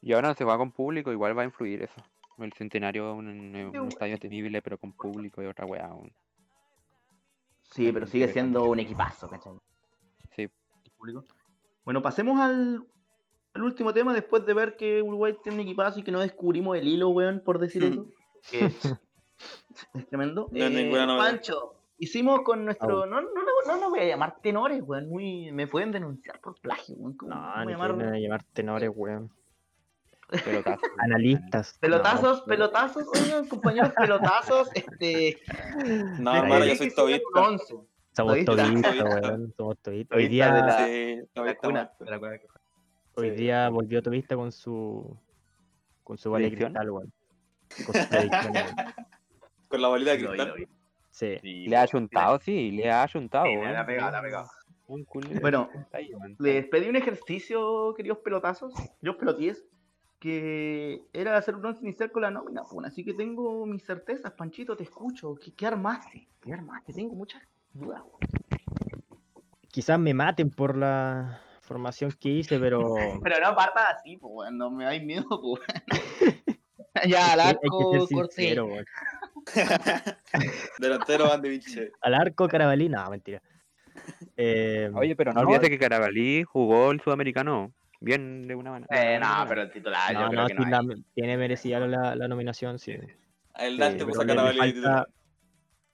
Y ahora se va con público, igual va a influir eso. El centenario, un, un- un estadio temible, pero con público y otra weá. un- Sí, pero sigue siendo un equipazo, ¿cachai? Sí. público. Bueno, pasemos al, al último tema después de ver que Uruguay tiene un equipazo y que no descubrimos el hilo, weón, por decir Hmm. eso. Que es, [LAUGHS] es tremendo. No es Eh. Pancho, hicimos con nuestro. No, no, no, no, no voy a llamar tenores, weón. Muy, me pueden denunciar por plagio, weón. ¿Cómo- No, ni llamar? quieren llamar tenores, weón. [LAUGHS] Pelotazo. Analistas. [LAUGHS] Pelotazos, No, pelotazos, oigan, compañeros, pelotazos. [LAUGHS] Este. No, hermano, yo soy tobista. Somos Todista. weón. Somos todistas. Hoy día, tobista hoy día volvió todista con su con su vale ¿Predicción? cristal, weón. Con su predicción, weón. Con la bolita de Lo vi, cristal. Sí. Sí, Le ha chuntado, sí, le ha chuntado. Sí, le ha pegado, le ha pegado. Un culero. Bueno. Les pedí un ejercicio, queridos pelotazos, yo pelotíes, que era hacer un once inicial con la nómina, pues, así que tengo mis certezas, Panchito, te escucho, ¿qué, qué armaste? ¿Qué armaste? Tengo muchas dudas. Quizás me maten por la formación que hice, pero [LAUGHS] Pero no partas así, pues, no me dais miedo, pues. [LAUGHS] ya, al arco, weón. [LAUGHS] Delantero Van de Vinci. Al arco Carabalí, no, mentira. [LAUGHS] Eh, Oye, pero no no, olvides que Carabalí jugó el sudamericano. Bien de una manera. Eh, no, pero el titular, no, yo creo no, que sí, no la- hay. tiene merecida la, la nominación, sí. El Dante puso a Carabalí falta- titular.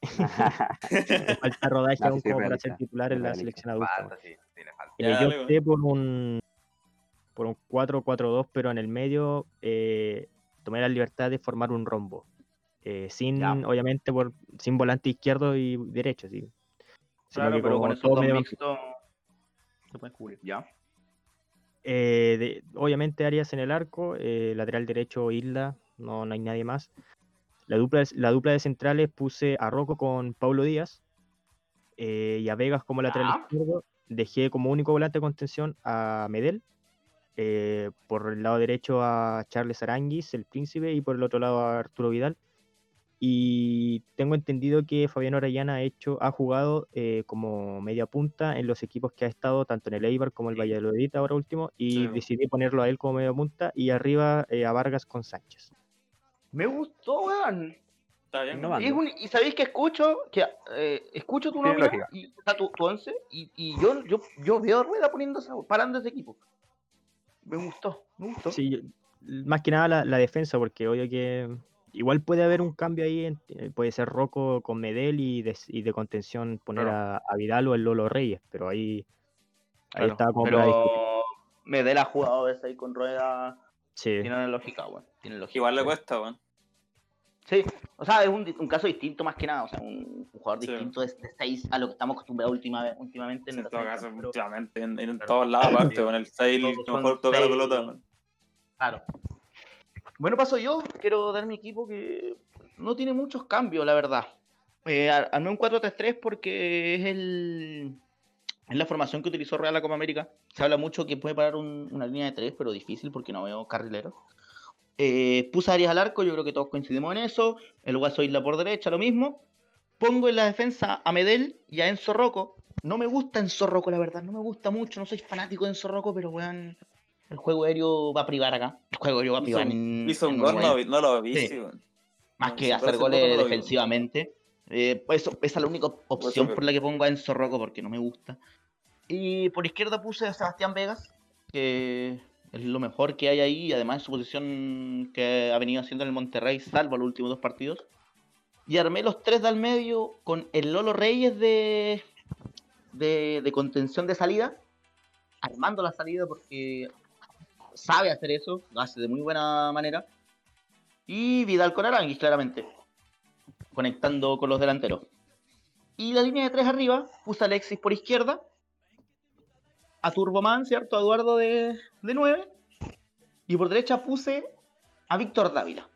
[LAUGHS] Le falta rodaje No, aún como para ser titular en la selección adulta. Falta, sí, tiene falta. Eh, Ya, yo opté por un por un 4-4-2, pero en el medio eh, tomé la libertad de formar un rombo. Eh, sin, Ya. obviamente, por, sin volante izquierdo y derecho, sí. Claro, pero con esos dos mixtos se puede cubrir, ya. eh, de- obviamente Arias en el arco, eh, lateral derecho Isla, no, no hay nadie más. La dupla, de- la dupla de centrales puse a Rocco con Paulo Díaz eh, y a Vegas como lateral izquierdo. Dejé como único volante de contención a Medel. por el lado derecho a Charles Aranguis, el príncipe, y por el otro lado a Arturo Vidal. Y tengo entendido que Fabián Orellana ha hecho, ha jugado eh, como media punta en los equipos que ha estado, tanto en el Eibar como el. Valladolid ahora último, y Sí. decidí ponerlo a él como media punta y arriba eh, a Vargas con Sánchez. Me gustó, weón. Está bien. No. Y, es un- y sabéis que escucho, que eh, escucho tu lógica. y, o sea, tu, tu once, y, y yo, yo, yo veo a Rueda poniendo esa- parando ese equipo. Me gustó, me gustó. Sí, yo- más que nada la, la defensa, porque obvio que igual puede haber un cambio ahí, en- eh, puede ser Rocco con Medel y de, y de contención poner a, a Vidal o el Lolo Reyes, pero ahí, ahí Claro, estaba como pero Medel ha jugado ese ahí con Rueda, Sí. tiene lógica, weón. Tiene lógica. Igual le cuesta, weón. Sí, o sea, es un, caso distinto más que nada, o sea, un, un jugador Sí. distinto de, de 6 a lo que estamos acostumbrados última, últimamente. En la todo caso, pero- últimamente, en, en Claro. todos lados, aparte, con el 6, Todos que son mejor toca la pelota, weón. Claro. Bueno, paso yo. Quiero dar mi equipo que no tiene muchos cambios, la verdad. Eh, ar- armé un 4-3-3 porque es el es la formación que utilizó Real la Copa América. Se habla mucho que puede parar un- una línea de 3, pero difícil porque no veo carrileros. Eh, puse a Arias al arco, yo creo que todos coincidimos en eso. El Guaso Isla por derecha, lo mismo. Pongo en la defensa a Medel y a Enzo Rocco. No me gusta Enzo Rocco, la verdad, no me gusta mucho. No soy fanático de Enzo Rocco, pero weón, el juego aéreo va a privar acá. El juego aéreo va a privar en, Hizo un gol, no, lo vi, Sí. sí, weón. Más No, que hacer goles defensivamente. Eh, pues eso, esa es la única opción por la que pongo a Enzo Rocco porque no me gusta. Y por izquierda puse a Sebastián Vegas, que es lo mejor que hay ahí, además su posición que ha venido haciendo en el Monterrey, salvo los últimos dos partidos. Y armé los tres del medio con el Lolo Reyes de, de, de contención de salida, armando la salida porque sabe hacer eso, lo hace de muy buena manera. Y Vidal con Aranguis, claramente, conectando con los delanteros. Y la línea de tres arriba, puse a Alexis por izquierda. a Turboman, ¿cierto? A Eduardo de, de 9. Y por derecha puse a Víctor Dávila.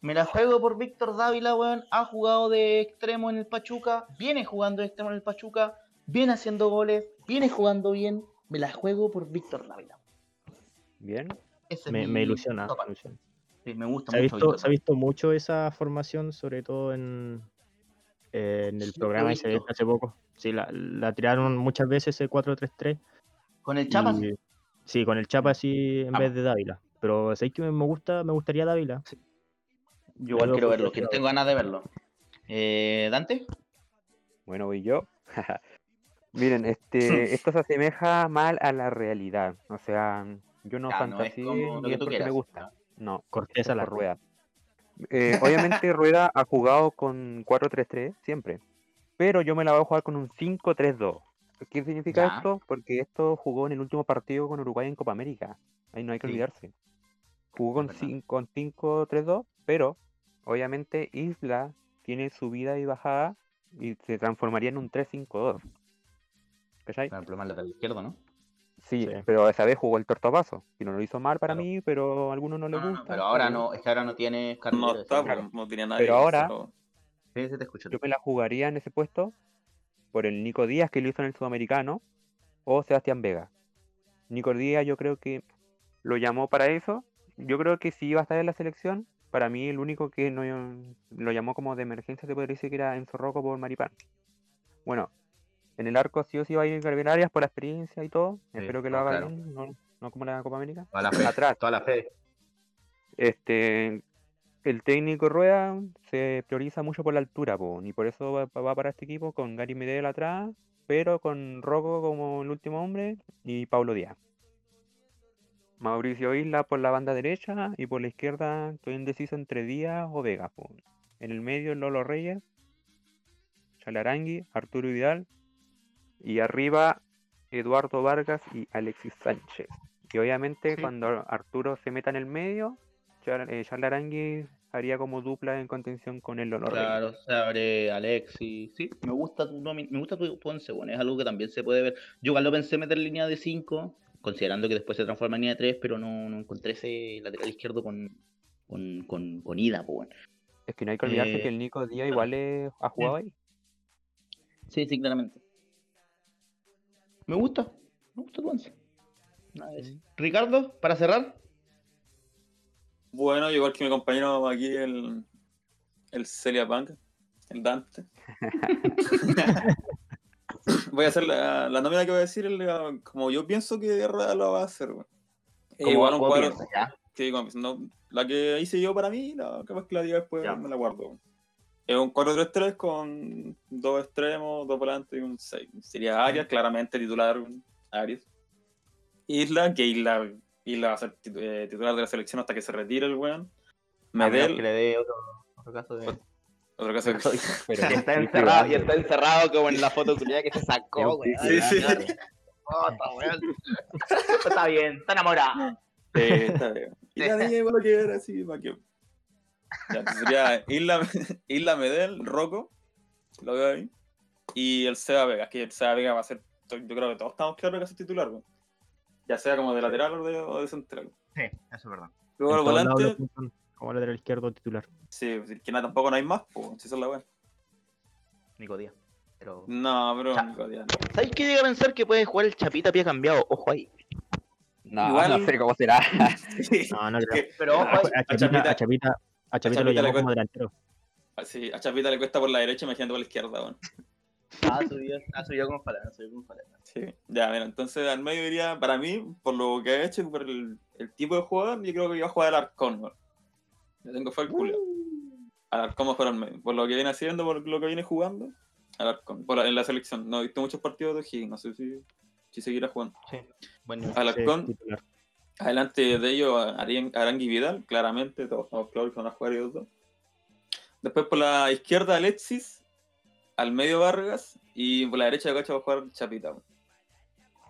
Me la juego por Víctor Dávila, weón. Ha jugado de extremo en el Pachuca. Viene jugando de extremo en el Pachuca. Viene haciendo goles. Viene jugando bien. Me la juego por Víctor Dávila. Bien. Ese Me, ilusiona. top. me ilusiona. Sí, me gusta Se ha, visto, se ha visto mucho esa formación, sobre todo en, en el Sí, programa visto. hace poco. Sí, la, la tiraron muchas veces ese 4-3-3. Con el Chapas. y- Sí, con el Chapa así en Ah. vez de Dávila. Pero sé que me gusta, me gustaría Dávila. Yo igual quiero lo verlo. que Tengo ganas de verlo. Eh, ¿Dante? Bueno, voy yo. [LAUGHS] Miren, este, [LAUGHS] esto se asemeja mal a la realidad. O sea, yo no Ya, no es lo ni que es tú porque me quieras. gusta. No, Cortés a la Rueda. Eh, [LAUGHS] obviamente Rueda ha jugado con 4-3-3 siempre, pero yo me la voy a jugar con un 5-3-2. ¿Qué significa Ya. esto? Porque esto jugó en el último partido con Uruguay en Copa América. Ahí no hay que Sí. olvidarse. Jugó con Es verdad. cin- con 5-3-2, pero obviamente Isla tiene subida y bajada y se transformaría en un 3-5-2. ¿Cachai? Con el problema lateral izquierdo, ¿no? Sí, Sí. pero esa vez jugó el tortapaso. Y no lo hizo mal para Claro. mí, pero a algunos no no, gusta. no, pero ahora no, es que ahora no tiene No está, pues, no tenía nadie. Pero ahora- Sí, sí te escucho. Yo me la jugaría en ese puesto por el Nico Díaz que lo hizo en el Sudamericano o Sebastián Vega. Nico Díaz yo creo que lo llamó para eso. Yo creo que si iba a estar en la selección, para mí el único que no lo llamó como de emergencia se podría decir que era Enzo Rocco por Maripán. Bueno, en el arco sí o sí va a ir Arias por la experiencia y todo. Sí, Espero que lo haga claro. bien, no, no como la Copa América. Toda la fe. Atrás. Toda la fe. Este, el técnico Rueda se prioriza mucho por la altura, po, y por eso va, va para este equipo con Gary Medel atrás, pero con Rocco como el último hombre y Paulo Díaz. Mauricio Isla por la banda derecha y por la izquierda estoy indeciso entre Díaz o Vega. po. En el medio Lolo Reyes, Chalarangui, Arturo Vidal y arriba Eduardo Vargas y Alexis Sánchez. Y obviamente Sí. cuando Arturo se meta en el medio, Char- eh, Chalarangui haría como dupla en contención con el Reyes. Claro, se abre Alexis. Sí, me gusta tu nomi- me gusta tu, tu once, bueno, es algo que también se puede ver. Yo igual lo pensé meter en línea de 5, considerando que después se transforma en línea de 3, pero no, no encontré ese lateral izquierdo con, con, con, con ida, pues bueno. Es que no hay que olvidarse Eh, que el Nico Díaz igual es- ha jugado ahí. Sí, sí, claramente. Me gusta, me gusta tu once. Nada de eso. Ricardo, para cerrar. Bueno, igual que mi compañero aquí, el, el Celia Punk, el Dante. [LAUGHS] voy a hacer la, la nómina que voy a decir, el- como yo pienso que Rueda lo va a hacer. Eh, ¿Cómo- igual un cuadro, piensas, ya? sí, como pienso, no, la que hice yo para mí, la capaz que la diga después Ya. me la guardo. Es un 4-3-3 con dos extremos, dos volantes y un 6. Sería Arias, claramente titular Arias. Isla, que Isla, Isla va a ser eh, titular de la selección hasta que se retire el weón. A Medel, que le dé otro, otro caso de. otro caso que- Pero [LAUGHS] Y está encerrado, y está encerrado como en la foto que se sacó, weón. Sí, sí. Puta, weón. [LAUGHS] Está bien, está enamorado. Sí, está bien. Y la [LAUGHS] niña igual que era así, para que. Ya, sería Isla, [LAUGHS] Isla Medel, Rocco, lo veo ahí. Y el Seba Vega, que el Seba Vega va a ser. Yo creo que todos estamos claros que va a ser titular, weón. Ya sea como de lateral o de, o de central. Sí, eso es verdad. Luego el volante, apuntan como lateral izquierdo titular. sí, pues, que nada, tampoco no hay más, pues, si esa es la weá. Nico Díaz. Pero... No, pero. Ya. Nico Díaz, ¿Sabes qué llega a pensar que puede jugar el Chapita pie cambiado? Ojo ahí. No, Igual- no sé cómo será. no. [LAUGHS] Sí, No, no es creo. Pero ojo A, ahí. a Chapita, Chapita- a Chapita, a Chapita Chapita lo llamó como delantero. sí, a Chapita le cuesta por la derecha, imagínate por la izquierda, weón. Ah, subió, ah, subió con palabras, subió con palabras. Sí, ya, mira, entonces al medio diría, para mí, por lo que ha hecho y por el, el tipo de jugador, yo creo que iba a jugar al Arcón, weón. Yo tengo fe al culo. Al Arcón mejor al medio. Por lo que viene haciendo, por lo que viene jugando, al Arcón. Por la- en la selección. No he visto muchos partidos de O'Higgins, no sé si, si seguirá jugando. Sí, buen nivel. Al Sí, Arcón, titular. Adelante de ellos, Arang- Arangui Vidal, claramente, todos estamos claros que van a jugar ellos dos. Después por la izquierda, Alexis. Al medio, Vargas. Y por la derecha de Cacho va a jugar Chapita.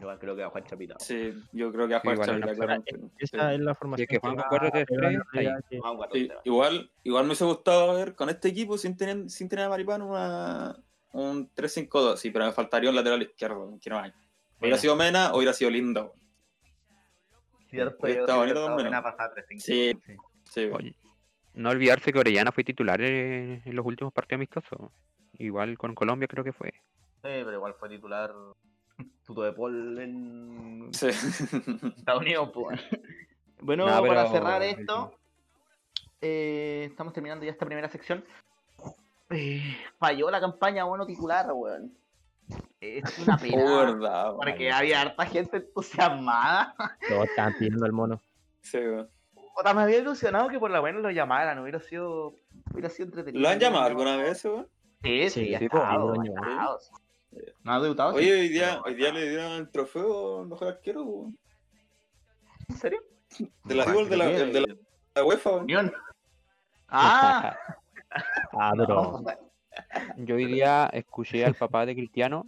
Igual creo que va a jugar Chapita. Sí, yo creo que va a jugar igual Chapita, es claramente. Esa Sí. es la formación. que juegan va con 4-3-3, a pegar la ahí. realidad que- Vamos a jugar Sí, con igual, igual me hubiese gustado ver con este equipo sin tener, sin tener a Maripán una, un 3-5-2, sí, pero me faltaría un lateral izquierdo, que no hay. Hubiera sido Mena o hubiera sido Linda. Weón. Cierto, Está yo bonito creo que también. van a pasar 3-5. Sí. Sí. Oye, no olvidarse que Orellana fue titular en, en los últimos partidos amistosos. Igual con Colombia creo que fue. Sí, pero igual fue titular [LAUGHS] Tuto de Paul en Sí. [LAUGHS] Estados Unidos. pues. Bueno, [LAUGHS] No, para cerrar esto, eh, estamos terminando ya esta primera sección. Eh, falló la campaña mono titular, weón. Es una [LAUGHS] pena. porque había harta gente entusiasmada. [LAUGHS] Todos estaban pidiendo al mono. Sí, weón. O sea, me había ilusionado que por lo menos lo llamaran, hubiera sido, hubiera sido entretenido. ¿Lo han llamado alguna vez, weón? Sí, sí, Sí, pues, ha estado. ¿No ha debutado? sí? Oye, hoy día, hoy día le dieron el trofeo mejor arquero, weón. ¿En serio? De la, de la, el de la, la UEFA. Ah, [LAUGHS] Ah, pero. Yo hoy día escuché al papá de Cristiano,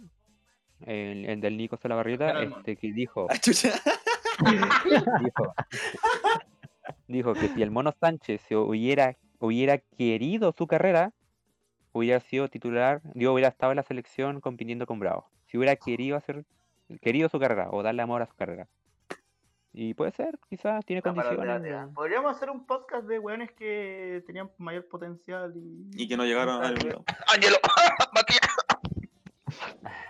el, el del Nico Salabarrieta, este, que dijo, Ah, dijo, dijo que si el Mono Sánchez se hubiera, hubiera querido su carrera, hubiera sido titular, digo, hubiera estado en la selección compitiendo con Bravo. Si hubiera querido hacer, querido su carrera o darle amor a su carrera. Y puede ser, quizás tiene condiciones. de- Podríamos hacer un podcast de weones que tenían mayor potencial y. Y que no llegaron al mundo. [LAUGHS] Ángelo, [LAUGHS] Matías.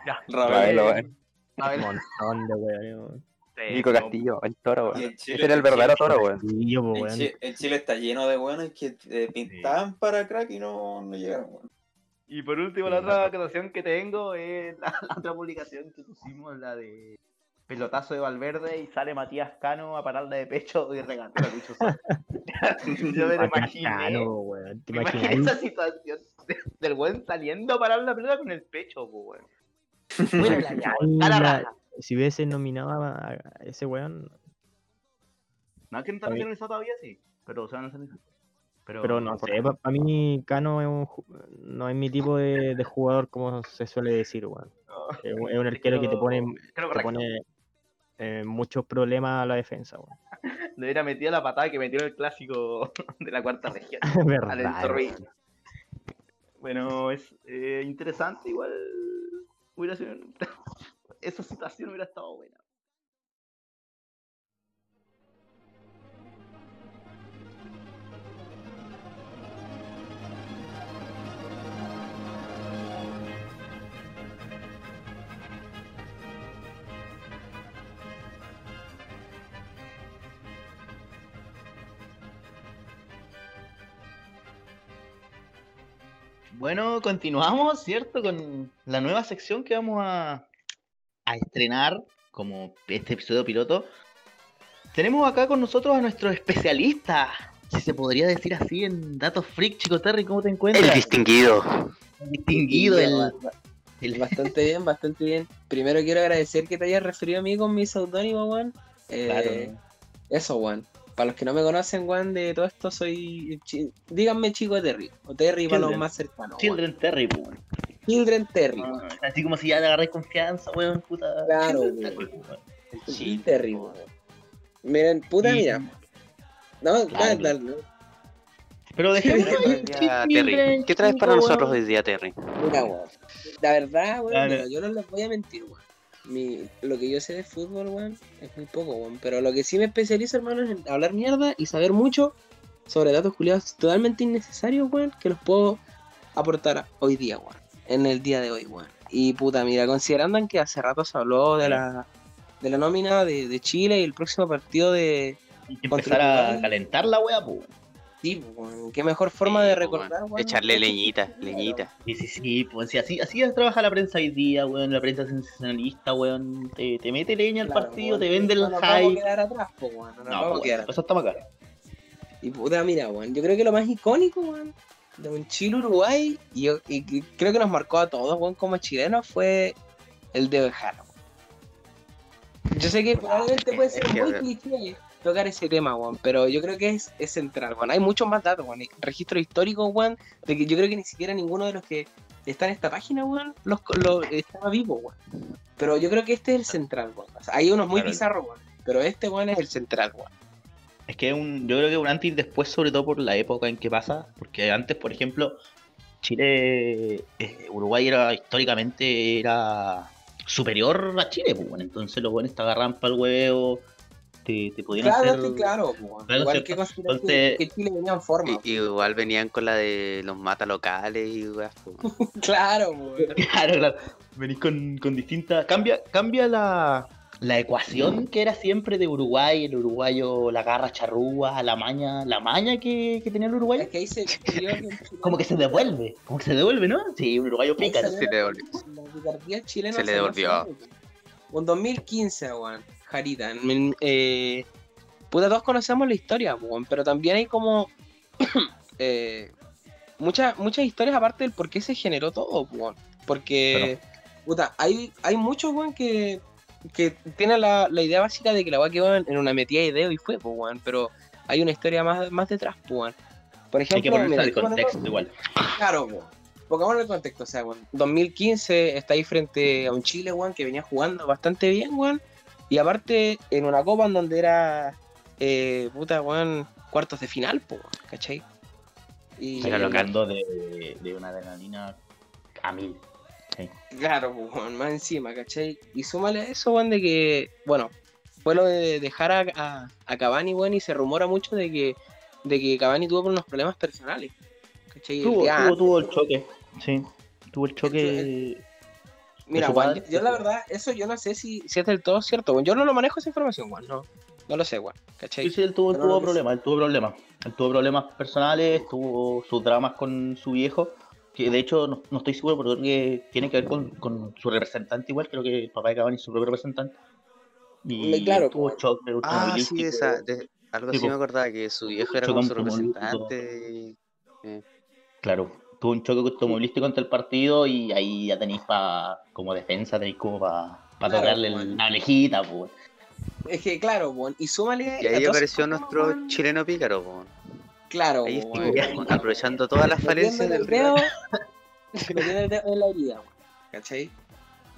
Ya. Ravelo, eh. A Un montón de weón. sí, Nico Castillo, el toro, weón. Ese era el verdadero toro, weón. Weón. Chile, está lleno de weones que eh, pintaban para crack y no, no llegaron, weón. Y por último, la otra acotación que tengo es la, la otra publicación que pusimos, la de pelotazo de Valverde y sale Matías Cano a pararla de pecho y regatear a Lucho Sosa. [LAUGHS] Yo me lo imaginé. Cano, weón. ¿Te Me imaginé esa situación de- del buen saliendo a parar la pelota con el pecho, weón. Weón. Mira, raja. Si hubiese nominado a ese weón, No, es que no está nominalizado todavía, sí. Pero se van a hacer Pero, pero no sé, para mí Cano es un, no es mi tipo de, de jugador como se suele decir, weón. Es un, es un arquero que te pone eh, muchos problemas a la defensa. Le hubiera metido la patada que metió el clásico [LAUGHS] de la cuarta región. [LAUGHS] Verdad. Bueno, es eh, interesante, igual hubiera sido... [LAUGHS] Esa situación hubiera estado buena. Bueno, continuamos, ¿cierto? Con la nueva sección que vamos a, a estrenar como este episodio piloto. Tenemos acá con nosotros a nuestro especialista, si se podría decir así, en datos freak, Chico Terry, ¿cómo te encuentras? El distinguido. El distinguido, el, el- Bastante bien, bastante bien. Primero quiero agradecer que te hayas referido a mí con mi seudónimo, weón. Eh, Claro. Eso, weón. Para los que no me conocen, weón, de todo esto soy... chi- Díganme Chico Terry. O Terry para los Children. más cercanos. weón. Children Terry, weón. Children Terry. Ah, weón. Así como si ya le agarré confianza, weón, puta. Claro, Children weón. Terry, weón. Children Terry, weón. Miren, puta, Y- mira. No, Claro. dale, dale. Pero dejemos ¿Qué ahí, traes Children, Terry? ¿Qué traes para nosotros hoy día, Terry? Mira, weón. La verdad, weón, mira, yo no les voy a mentir, weón. Mi, lo que yo sé de fútbol, weón, es muy poco, weón. Pero lo que sí me especializo, hermano, es en hablar mierda y saber mucho sobre datos culiados totalmente innecesarios, weón, que los puedo aportar hoy día, weón. En el día de hoy, weón. Y puta, mira, considerando en que hace rato se habló de la, de la nómina de, de Chile y el próximo partido de. Empezar a calentar la wea, pues. Sí, weón. Qué mejor forma de recordar, weón. Echarle leñita, leñita. Sí, sí, sí, pues sí, así, así trabaja la prensa hoy día, weón, la prensa sensacionalista, weón, te, te mete leña al Claro, partido, weón, te vende el no nos vamos a hype. quedar atrás, po, weón. No No, vamos a pues, quedar eso está bacán. Y puta, mira, weón, yo creo que lo más icónico, weón, de un Chile-Uruguay, y, yo- y que creo que nos marcó a todos, weón, como chilenos, fue el de Bejano. Yo sé que probablemente puede ser muy cliché tocar ese tema, weón, pero yo creo que es, es central, weón. Hay muchos más datos, weón, hay registros históricos, weón, de que yo creo que ni siquiera ninguno de los que está en esta página, weón, los, los, estaba vivo, weón. Pero yo creo que este es el central, weón. O sea, hay unos muy Claro. bizarros, weón, pero este, weón, es el central, weón. Es que un, yo creo que un antes y después, sobre todo por la época en que pasa, porque antes, por ejemplo, Chile, eh, Uruguay era históricamente era superior a Chile, pues, bueno. Entonces los buenos te agarran para el huevo, te, te podían Claro, hacer... sí, claro, Igual que Entonces- que, Chile venía en forma. Y- igual venían con la de los mata locales y weas. [LAUGHS] Claro, weón. [LAUGHS] Claro, claro. Venís con, con distintas. Cambia, cambia la, la ecuación que era siempre de Uruguay, el uruguayo, la garra charrúa, la maña, la maña que, que tenía el Es uruguayo. que ahí se [LAUGHS] Como que se devuelve, como que se devuelve, ¿no? Sí, un uruguayo pícaro. Se le devolvió. La picardía chilena Se le devolvió. Un 2015, weón. En- eh, puta, todos conocemos la historia, weón. Pero también hay como. [COUGHS] eh, muchas, muchas historias aparte del por qué se generó todo, weón. Porque. Puta, hay, hay muchos, weón, que. Que tienen la, la idea básica de que la weá quedó en, en una metida de dedo y fue, weón. Pero hay una historia más, más detrás, weón. Por Hay que ejemplo, ponerse mira, al yo conozco- contexto igual. Claro, weón. Pongámoslo en contexto, o sea, weón. 2015 está ahí frente a un Chile, weón, que venía jugando bastante bien, weón. Y aparte, en una copa en donde era, eh, puta, weón, cuartos de final, po, ¿cachai? Y, local. hablando de, de una adrenalina a mil. Sí. Claro, weón, más encima, ¿cachai? Y súmale a eso, weón, de que, bueno, fue lo de dejar a, a, a Cavani, weón, y se rumora mucho de que, de que Cavani tuvo unos problemas personales, ¿cachai? Tuvo, tuvo, tuvo el choque. Sí. Tuvo el choque. Su weón, padre. yo la verdad, eso yo no sé si, si es del todo cierto. Yo no lo manejo esa información, weón. No, no lo sé, weón. ¿Cachai? Sí, sí, él tuvo, Pero tuvo problemas, él tuvo problemas. Él tuvo problemas personales, tuvo sus dramas con su viejo, que de hecho no, no estoy seguro, pero creo que tiene que ver con, con su representante igual, creo que el papá de Cavani es su propio representante. Y Me- claro, él tuvo pues. choque Ah, sí, esa, de- algo Sí, así me acordaba, que su viejo era como su representante. y- Claro, tuvo un choque automovilístico contra el partido y ahí ya tenéis para, como defensa, tenéis como para Claro, tocarle pues. la orejita, pues. Es que, claro, weón. Y súmale. Y ahí apareció nuestro chileno pícaro, po. Claro, Ahí estuvo, aprovechando todas las falencias del el dedo. [LAUGHS] el dedo en la herida, weón. ¿Cachai?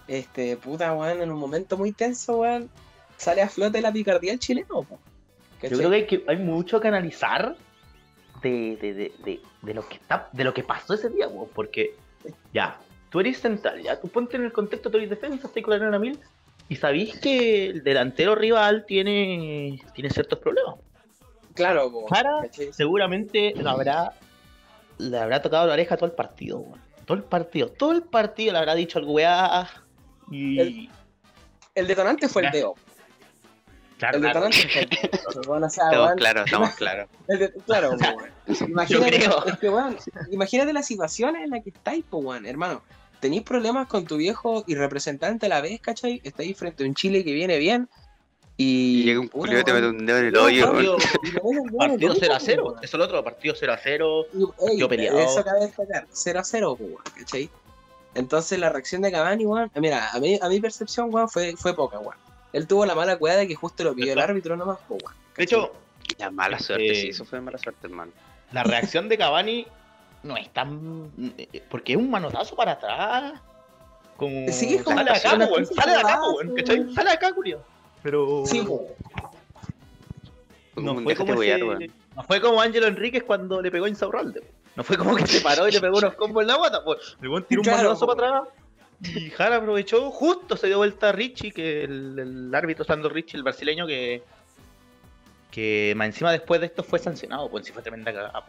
Este, puta, weón, en un momento muy tenso, weón. Sale a flote la picardía del chileno, weón. Yo creo que hay, que hay mucho que analizar de, de, de, de, de lo que está, de lo que pasó ese día, weón, porque ya, tú eres central, ya, tú ponte en el contexto, tú eres defensa, estás con la arena mil, y sabéis que el delantero rival tiene, tiene ciertos problemas. Claro, weón. ¿cachai? seguramente le habrá, le habrá tocado la oreja todo el partido, weón. Todo el partido, todo el partido le habrá dicho al weá. Y. El- El detonante fue el dedo. Claro, El claro. el dedo. Weón, o sea, Estamos claros, estamos claros. De- claro. Imagínate, es que, weón, imagínate la situación en la que estáis, po, weón, hermano. Tenéis problemas con tu viejo y representante a la vez, ¿cachai? Estáis frente a un Chile que viene bien. Y. Y llega un culio y te mete un dedo en el hoyo, partido- weón. y le mete un dedo en el Partido hoyo, 0 a po, 0. weón. Eso es lo otro, partido 0 a 0. Y, ey, Partido peleado. Eso cabe destacar, 0 a 0, po, weón, ¿cachai? Entonces la reacción de Cavani, weón, mira, a, mí, a mi percepción, weón, fue, fue poca, weón. Él tuvo la mala cueva de que justo lo pidió el árbitro nomás, po, weón. De hecho, La mala suerte, Eh, sí, eso fue mala suerte, hermano. la reacción de Cavani no es tan. Porque es un manotazo para atrás. Como. Sí, es como sale acá, weón. especie Sale de acá, weón. ¿cachai? Sale de acá, Julio. Pero. Sí, No fue, déjate como ese- no fue como Ángelo Enríquez cuando le pegó a Insaurralde. No fue como que se paró y le [LAUGHS] pegó unos combos en la guata. Pues. El weón tiró un Claro, manotazo para atrás. Y Jara aprovechó, justo se dio vuelta a Richie, que el, el árbitro Sandro Richie, el brasileño, que. Que más encima después de esto fue sancionado, pues si fue tremenda cagada.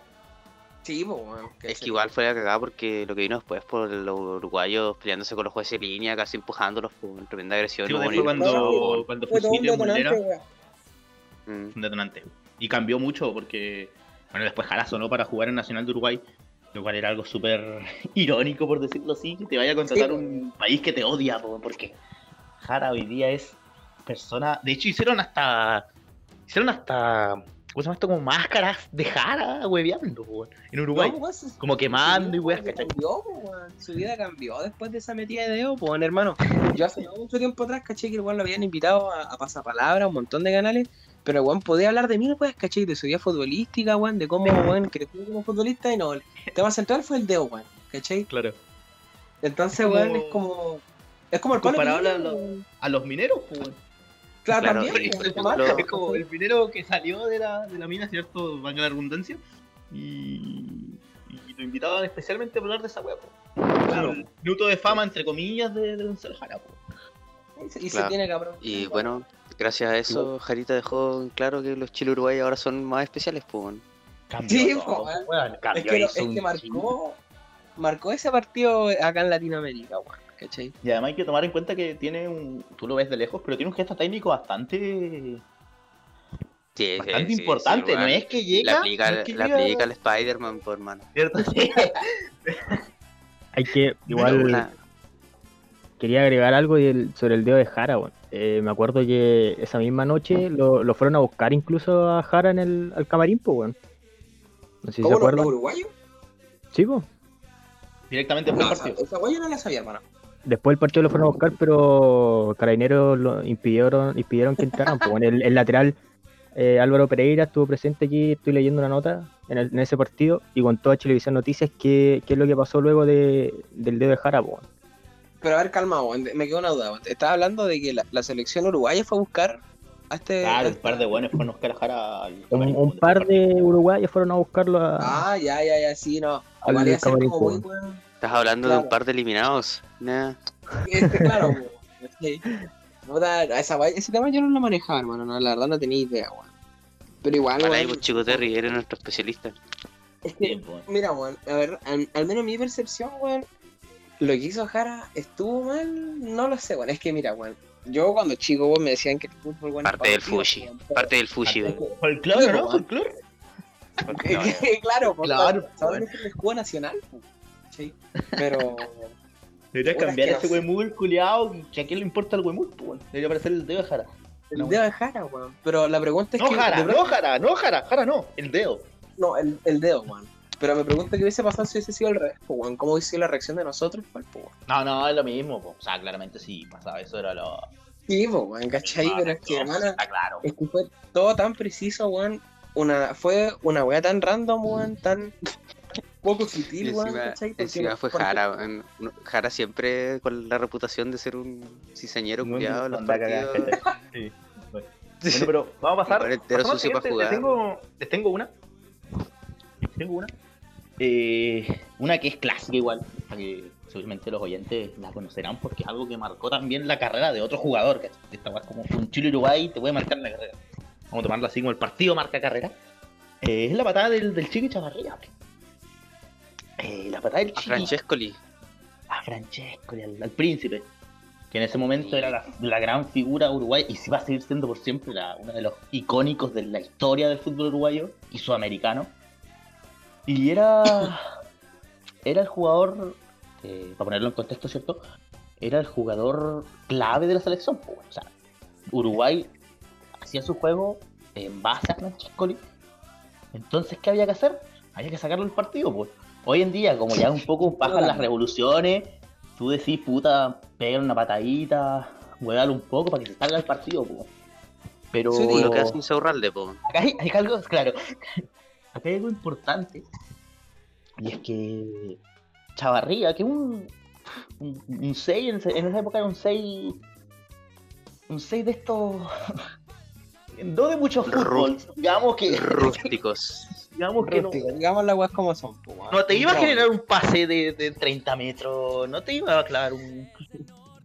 Sí, po, weón. Es que igual fue la cagada porque lo que vino después por los uruguayos peleándose con los jueces de línea, casi empujándolos por tremenda agresión. Sí, fue un- cuando, cuando Fue un detonante. Mm. un detonante. Y cambió mucho porque, bueno, después Jara sonó para jugar en Nacional de Uruguay, lo cual era algo súper [LAUGHS] irónico, por decirlo así, que te vaya a contratar Sí. un país que te odia, po, porque Jara hoy día es persona. De hecho, hicieron hasta. Hicieron hasta. ¿Cómo se llama esto? Como máscaras de Jara, hueveando, en Uruguay. No, weón, su- como quemando y weas, ¿cachai? cambió, weón. Su vida cambió después de esa metida de dedo, pues, hermano. Yo hace mucho tiempo atrás, caché que el weón lo habían invitado a, a pasapalabra, a un montón de canales. Pero el weón podía hablar de mil weas, caché, de su vida futbolística, weón, de cómo weón creció como futbolista y no. El tema central fue el dedo, weón, ¿cachai? Claro. Entonces, Como- weón, es como. Es como el Comparable a Piñera, lo- weón. A los mineros, po, weón. Claro, Claro, también, weón, marca, Es como ¿cachai? el minero que salió de la, de la mina, ¿cierto? Valga la redundancia. Y, y lo invitaban especialmente a hablar de esa wea, po. Claro. Un minuto de fama, entre comillas, de, de Gonzalo Jara, po. Y se Claro. tiene que aprovechar. Y bueno, gracias a eso, Jarita dejó en claro que los Chile Uruguay ahora son más especiales, pues. Sí, todo, Es que, es marcó, marcó ese partido acá en Latinoamérica, weón. ¿Cachai? Y además hay que tomar en cuenta que tiene un. Tú lo ves de lejos, pero tiene un gesto técnico bastante. Sí, bastante sí, sí, importante. no es que llega. La aplica, no es que la llega- aplica el Spider-Man, por mano. ¿Cierto? Sí. [LAUGHS] Hay que, [LAUGHS] igual, Una- quería agregar algo del- sobre el dedo de Jara. Eh, me acuerdo que esa misma noche lo, lo fueron a buscar incluso a Jara en el al camarín, pues, weón. No sé si se ¿Cómo los, acuerdan. los uruguayos? Sí, pues. Directamente por el No, partido. esa weá yo no la sabía, hermano. Después del partido lo fueron a buscar, pero Carabineros lo impidieron, impidieron que entraran. pues, bueno, el, el lateral eh, Álvaro Pereira estuvo presente aquí, estoy leyendo una nota en, el- en ese partido y contó a Televisión Noticias qué, qué es lo que pasó luego de, del dedo de Jara. pues. Pero a ver, calma. Me quedó una duda. Estás hablando de que la, la selección uruguaya fue a buscar a este. Claro, a un par de buenos fueron a buscar a Jara al Un, par de uruguayos fueron a buscarlo a... Ah, ya, ya, ya, sí, no. Ser como muy, weón. Estás hablando de un par de eliminados. Nah. Este, claro, weón. Sí. Esa ese tema yo no lo manejaba, hermano. No, la verdad no tenía idea, weón. Pero igual, Para weón, pues, Chico Terry, eres nuestro especialista. es que, Bien, pues. mira, weón, a ver, al, al menos mi percepción, weón, lo que hizo Jara estuvo mal, no lo sé, weón. Es que, mira, weón, yo cuando chico, me decían que el fútbol, weón, Parte del Fushi. Parte del Fushi, Es weón. que- Folclore, ¿no? Folclore. claro, [LAUGHS] Claro, ¿sabes que es el escudo nacional? Sí, pero... [LAUGHS] Debería cambiar es que ese huemul culiao, que a quién le importa el huemul, pues. Debería aparecer el dedo de Jara. El No. dedo de Jara, weón. Pero la pregunta es No que... Jara, de no Jara, no Jara, Jara no, el dedo. No, el, el dedo, weón. Pero me pregunto qué hubiese pasado si hubiese sido al revés, weón. ¿Cómo hubiese sido la reacción de nosotros? Pues, weón. No, no, es lo mismo, po. o sea, claramente sí, pasaba eso, era lo... Sí, po, weón, ¿cachai? Ah, Pero es que, no, hermano, Está claro. es que fue todo tan preciso, weón. Una, fue una weá tan random, weón, tan poco sutil, weón, encima, ¿cachai? Porque encima fue Jara. weón. Jara siempre con la reputación de ser un cizañero en los cagada, partidos. [LAUGHS] Sí. Bueno, pero vamos a pasar. Al sucio pa' siguiente. Les jugar. tengo, les tengo una. Les tengo una. Eh, una que es clásica igual, que seguramente los oyentes la conocerán porque es algo que marcó también la carrera de otro jugador. ¿cachai? Esta es como un Chile Uruguay te puede marcar la carrera. Vamos a tomarlo así como el partido marca carrera. Eh, es la patada del, del Chiqui Chavarría. Eh, la patada del A Chiqui Francescoli. a Francesco, y al, al príncipe, que en ese momento era la, la gran figura uruguaya y si va a seguir siendo por siempre la- uno de los icónicos de la historia del fútbol uruguayo y sudamericano. Y era, era el jugador, eh, para ponerlo en contexto, ¿cierto? Era el jugador clave de la selección. pues, O sea, Uruguay hacía su juego en base a Francescoli. Entonces, ¿qué había que hacer? Había que sacarlo del partido, pues. Hoy en día, como ya un poco bajan las revoluciones, tú decís, puta, pegar una patadita, huevalo un poco para que se salga el partido, pues. Pero Sí, Lo que hace un Saurralde, po. acá hay, hay algo, claro, acá hay algo importante. Y es que Chavarría, que un, un, un 6, en, esa época era un 6, un 6 de estos, [LAUGHS] no de mucho fútbol, digamos que, Rústicos. [LAUGHS] digamos que no, Rústico, digamos las weas como son, weón. no te iba a No. generar un pase de, de 30 metros, no te iba a clavar un,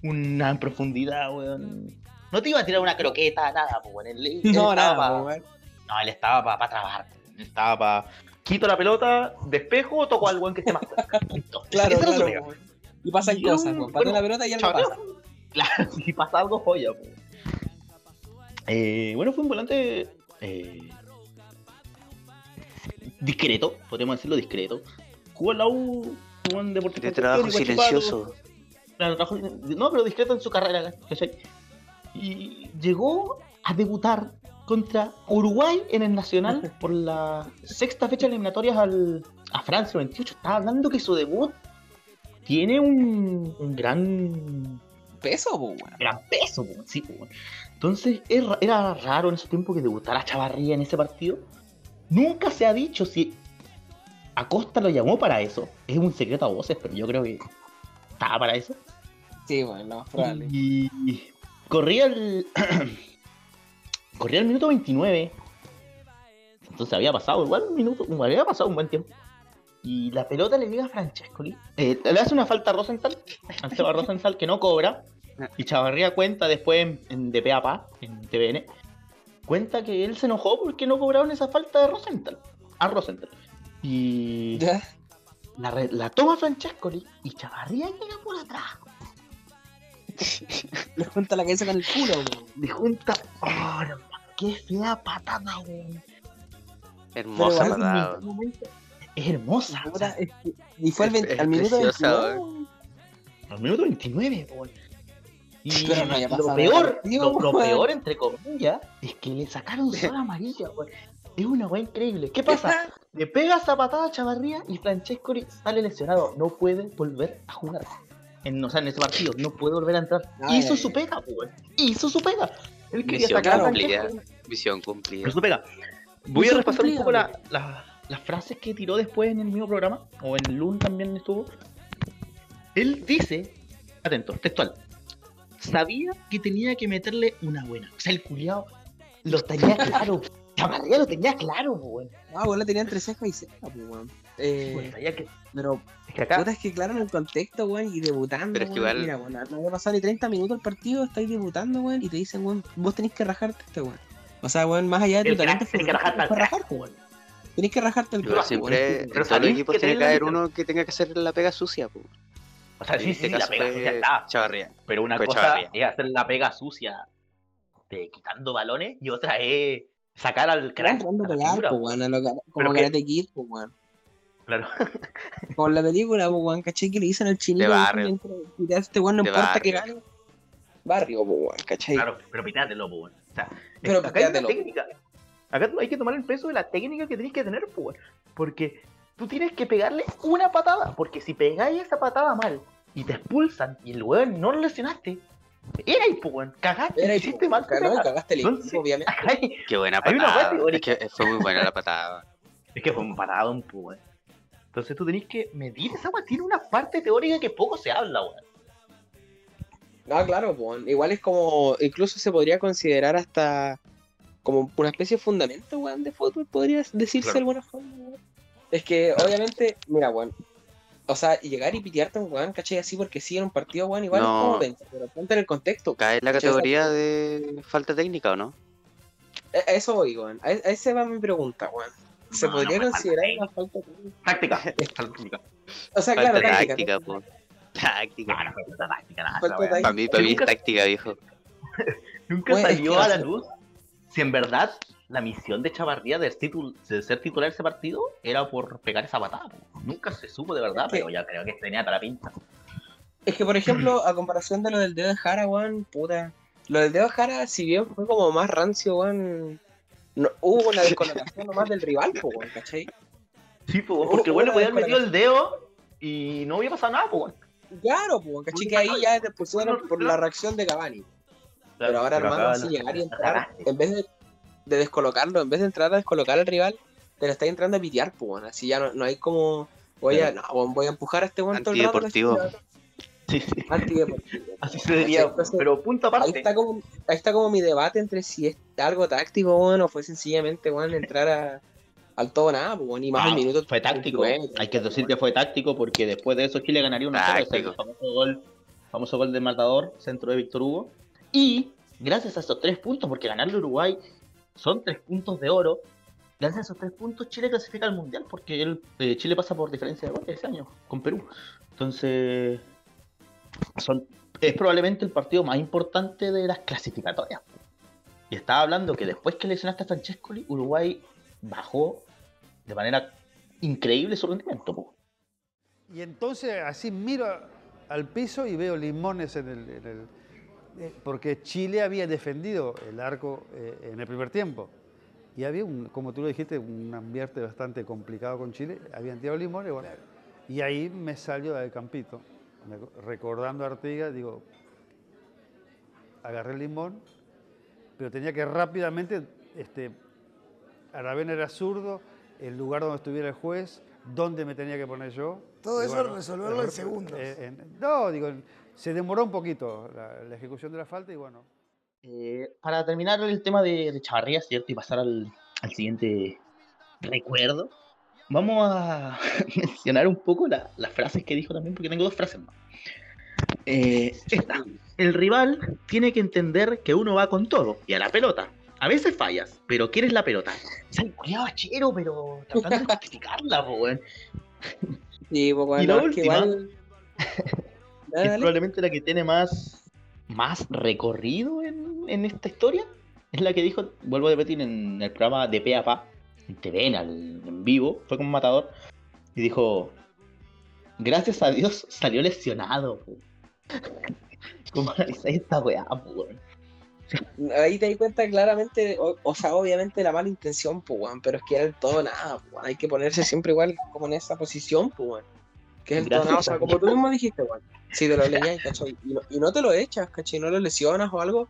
una en profundidad, weón. No te iba a tirar una croqueta, nada, pues, weón. Él- él [LAUGHS] No, estaba nada, pa-. No, él estaba para pa trabar. Para. Quito la pelota, despejo, toco al weón que esté más cerca. [LAUGHS] Listo. Claro, Esa claro. Y pasan Y cosas, un- la pelota y chaval. pasa. [LAUGHS] Claro, si pasa algo, joya. po. Eh, bueno, fue un volante eh, discreto, podríamos decirlo discreto. Jugó en la U, jugó en Deportivo De trabajo y silencioso. Claro, trabajo- no, pero discreto en su carrera, ¿cachai? Y llegó a debutar contra Uruguay en el Nacional [LAUGHS] por la sexta fecha eliminatorias al, a Francia 28. Estaba hablando que su debut tiene un, un gran Peso, po, gran peso, po, sí, po. Entonces es ra- era raro en ese tiempo que debutara Chavarría en ese partido. Nunca se ha dicho si Acosta lo llamó para eso. Es un secreto a voces, pero yo creo que estaba para eso. Sí, más probable. Y corría el. [CLEARS THROAT] corría el minuto 29. Entonces había pasado igual un minuto, había pasado un buen tiempo. Y la pelota le llega a Francescoli. Eh, le hace una falta a Rosenthal, al Seba Rosenthal, que no cobra. Y Chavarría cuenta después en, en de a en TVN, cuenta que él se enojó porque no cobraron esa falta de Rosenthal, a Rosenthal. Y Ya. la, la toma Francescoli y Chavarría llega por atrás. [LAUGHS] Le junta la cabeza con el culo, weón. Le junta. ¡Oh, hermano! ¡Qué fea patada, weón! Hermosa Pero igual, patada. Es hermosa. es que- Y fue al, Es- 20 es al minuto preciosa, 29, weón. al minuto 29, weón. Y Pero no lo peor, lo, lo peor, entre comillas, es que le sacaron [LAUGHS] sola amarilla, weón. Es una weá increíble. ¿Qué pasa? Le pega esa patada a Chavarría y Francescoli sale lesionado. No puede volver a jugar. En, o sea, en ese partido. No puede volver a entrar. Ay, Hizo ay, su pega, weón. Hizo su pega. Él quería Misión sacar cumplida. Misión cumplida. Hizo su pega. Voy a repasar un poco la- la- las frases que tiró después en el mismo programa. O en el LUN también estuvo. Él dice, atento, textual. Sabía que tenía que meterle una buena. O sea, el culiao lo tenía [LAUGHS] claro. Chavarría lo tenía claro, weón. Ah, weón, la tenía entre ceja y ceja, pues, weón. Eh, que, pero, que acá puta, es que claro, en el contexto, weón, y debutando, Pero es que weón, igual- Mira, weón, no había pasado ni 30 minutos el partido, estáis debutando, weón, y te dicen, weón, vos tenés que rajarte este, weón. O sea, weón, más allá de tu el talento tenés que rajarte, weón. Tenés que rajarte el Pero crack, siempre weón. todos los equipos tiene que haber uno que tenga que hacer la pega sucia. po. O sea, En sí, este sí, la pega sucia está. Chavarría. Pero una Fue cosa Chavarría. es hacer la pega sucia de quitando balones y otra es sacar al crack. A pues, weón, a lo que- Pero que- Claro. [LAUGHS] Como en la película, pues, weón, ¿cachai? Que le dicen al chinito, De barrio. mientras piteas este weón, no De importa que gane. Barrio, weón, ¿cachai? Claro, pero pitéatelo, pues, weón. O sea, Pero acá hay una técnica. Acá tú- hay que tomar el peso de la técnica que tenés que tener, pues, weón. Porque tú tienes que pegarle una patada. Porque si pegáis esa patada mal y te expulsan y el weón no lo lesionaste, era ahí, pues. Cagaste, Era y, hiciste mal y pega. cagaste el Entonces, equipo, obviamente. hay- Qué buena patada. parte Es que fue muy buena la patada. Es que fue un patadón, pues. Entonces tú tenés que medir esa weón. Tiene una parte teórica que poco se habla, weón. Ah, claro, pues. Igual es como. Incluso se podría considerar hasta. Como una especie de fundamento, weón, de fútbol, podría decirse Claro. de alguna forma, weón. Es que, obviamente, mira, weón. O sea, llegar y pitearte a un weón, ¿cachai? Así porque sí en un partido, weón, igual No. es como penca, pero ponte en el contexto. ¿Cae en la categoría de falta técnica o no? A a eso voy, weón. A, a ese va mi pregunta, weón. ¿Se No, podría no considerar falta una falta? Táctica. [LAUGHS] táctica. O sea, Falta claro, táctica. táctica, táctica. po. Táctica. No, no fue falta táctica, nada. Falta táctica. Para mí, para mí es Nunca- táctica, viejo. [LAUGHS] Nunca Bueno, es salió que a la luz si en verdad la misión de Chavarría de, de ser titular ese partido era por pegar esa patada. Nunca se supo de verdad, Es que- pero ya creo que tenía la pinta. Es que, por ejemplo, [CLEARS THROAT] a comparación de lo del dedo de Jara, weón, puta. Lo del dedo de Jara, si bien fue como más rancio, weón. No, hubo una [LAUGHS] descolocación nomás del rival, pues, weón, ¿cachai? Sí, po, porque bueno, podía haber metido el dedo y no hubiera pasado nada, pues. Claro, pues, weón, ¿cachai? Que ahí ya te pusieron por la reacción de Cavani. Pero ahora, hermano, así llegar y entrar, en vez de, de descolocarlo, en vez de entrar a descolocar al rival, te lo está entrando a pitear, pues, weón. Así ya no, no hay como. Voy a, no, voy a empujar a este weón todo el rato. Sí, sí. Así se diría, Entonces, pero punto Ahí aparte. está, como, ahí está como mi debate entre si es algo táctico, weón, o fue sencillamente, weón, entrar a, al todo o nada, pues, y más Ah, el minuto. Fue táctico. 29, Hay que decir que fue táctico porque después de eso Chile ganaría el famoso gol, famoso gol del matador, centro de Víctor Hugo. Y gracias a esos tres puntos, porque ganarle a Uruguay son tres puntos de oro, gracias a esos tres puntos Chile clasifica al mundial porque el, eh, Chile pasa por diferencia de goles ese año con Perú. Entonces, son, es probablemente el partido más importante de las clasificatorias. Y estaba hablando que después que lesionaste a Francescoli, Uruguay bajó de manera increíble su rendimiento. po. Y entonces así miro al piso y veo limones en el... en el- eh, porque Chile había defendido el arco eh, en el primer tiempo. Y había, un, como tú lo dijiste, un ambiente bastante complicado con Chile. Habían tirado limones. Bueno, y ahí me salió del campito. Me- recordando a Artigas, digo, agarré el limón, pero tenía que rápidamente, este, Aravena era zurdo, el lugar donde estuviera el juez, dónde me tenía que poner yo. Todo Y eso resolverlo en segundos. eh, en- no, digo, se demoró un poquito la, la ejecución de la falta y bueno. Eh, para terminar el tema de, de Chavarría, ¿cierto? Y pasar al, al siguiente recuerdo, vamos a [LAUGHS] mencionar un poco la- las frases que dijo también, porque tengo dos frases más. Eh, esta. el rival tiene que entender que uno va con todo y a la pelota. A veces fallas, pero quieres la pelota. Sale cuidado chero, pero tratando de justificarla, po, weón. Sí, Y la última, igual- [LAUGHS] Dale, es probablemente la que tiene más, más recorrido en, en esta historia, es la que dijo, vuelvo a repetir, en el programa de Pe a Pa, en TVN, al- en vivo, fue como matador, y dijo, gracias a Dios salió lesionado. po". [LAUGHS] ¿Cómo analizáis esta weá, weón? Ahí te di cuenta claramente, o, sea, obviamente la mala intención, pues, pero es que era el todo nada. Hay que ponerse siempre igual como en esa posición, pues. Que es el todo nada, o sea, como tú mismo dijiste, weón. Si te lo leías, ¿cachai? Y no, y no te lo echas, ¿cachai? No lo lesionas o algo,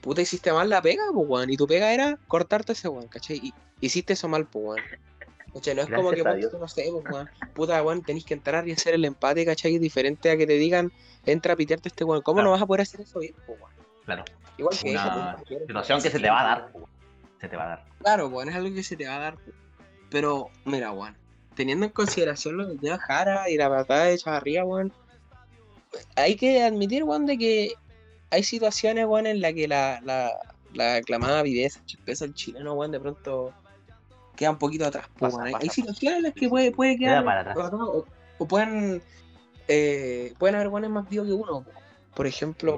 puta, hiciste mal la pega, pues, weón. Y tu pega era cortarte ese weón, ¿cachai? Y hiciste eso mal, pues, weón. ¿Cachai? No es como que, Gracias a ponte Dios. tú, no sé, pues, weón. Puta, weón, tenés que entrar y hacer el empate, ¿cachai? Diferente a que te digan, entra a pitearte este weón. ¿Cómo no vas a poder hacer eso bien, pues, weón? Claro, Igual que Una pues, situación que se te va a dar, weón. se te va a dar. Claro, bueno, es algo que se te va a dar. Pero, mira, Juan, teniendo en consideración lo que lleva Jara y la patada de Chavarría, Juan, hay que admitir, Juan, de que hay situaciones, Juan, en las que la, la, la aclamada viveza, chispeza el chileno, Juan, de pronto queda un poquito atrás. Pasa. Hay- pasa, hay pasa. situaciones en las que puede, puede Queda quedar para atrás. o, o pueden, eh, pueden haber Juanes más vivos que uno. po. Por ejemplo,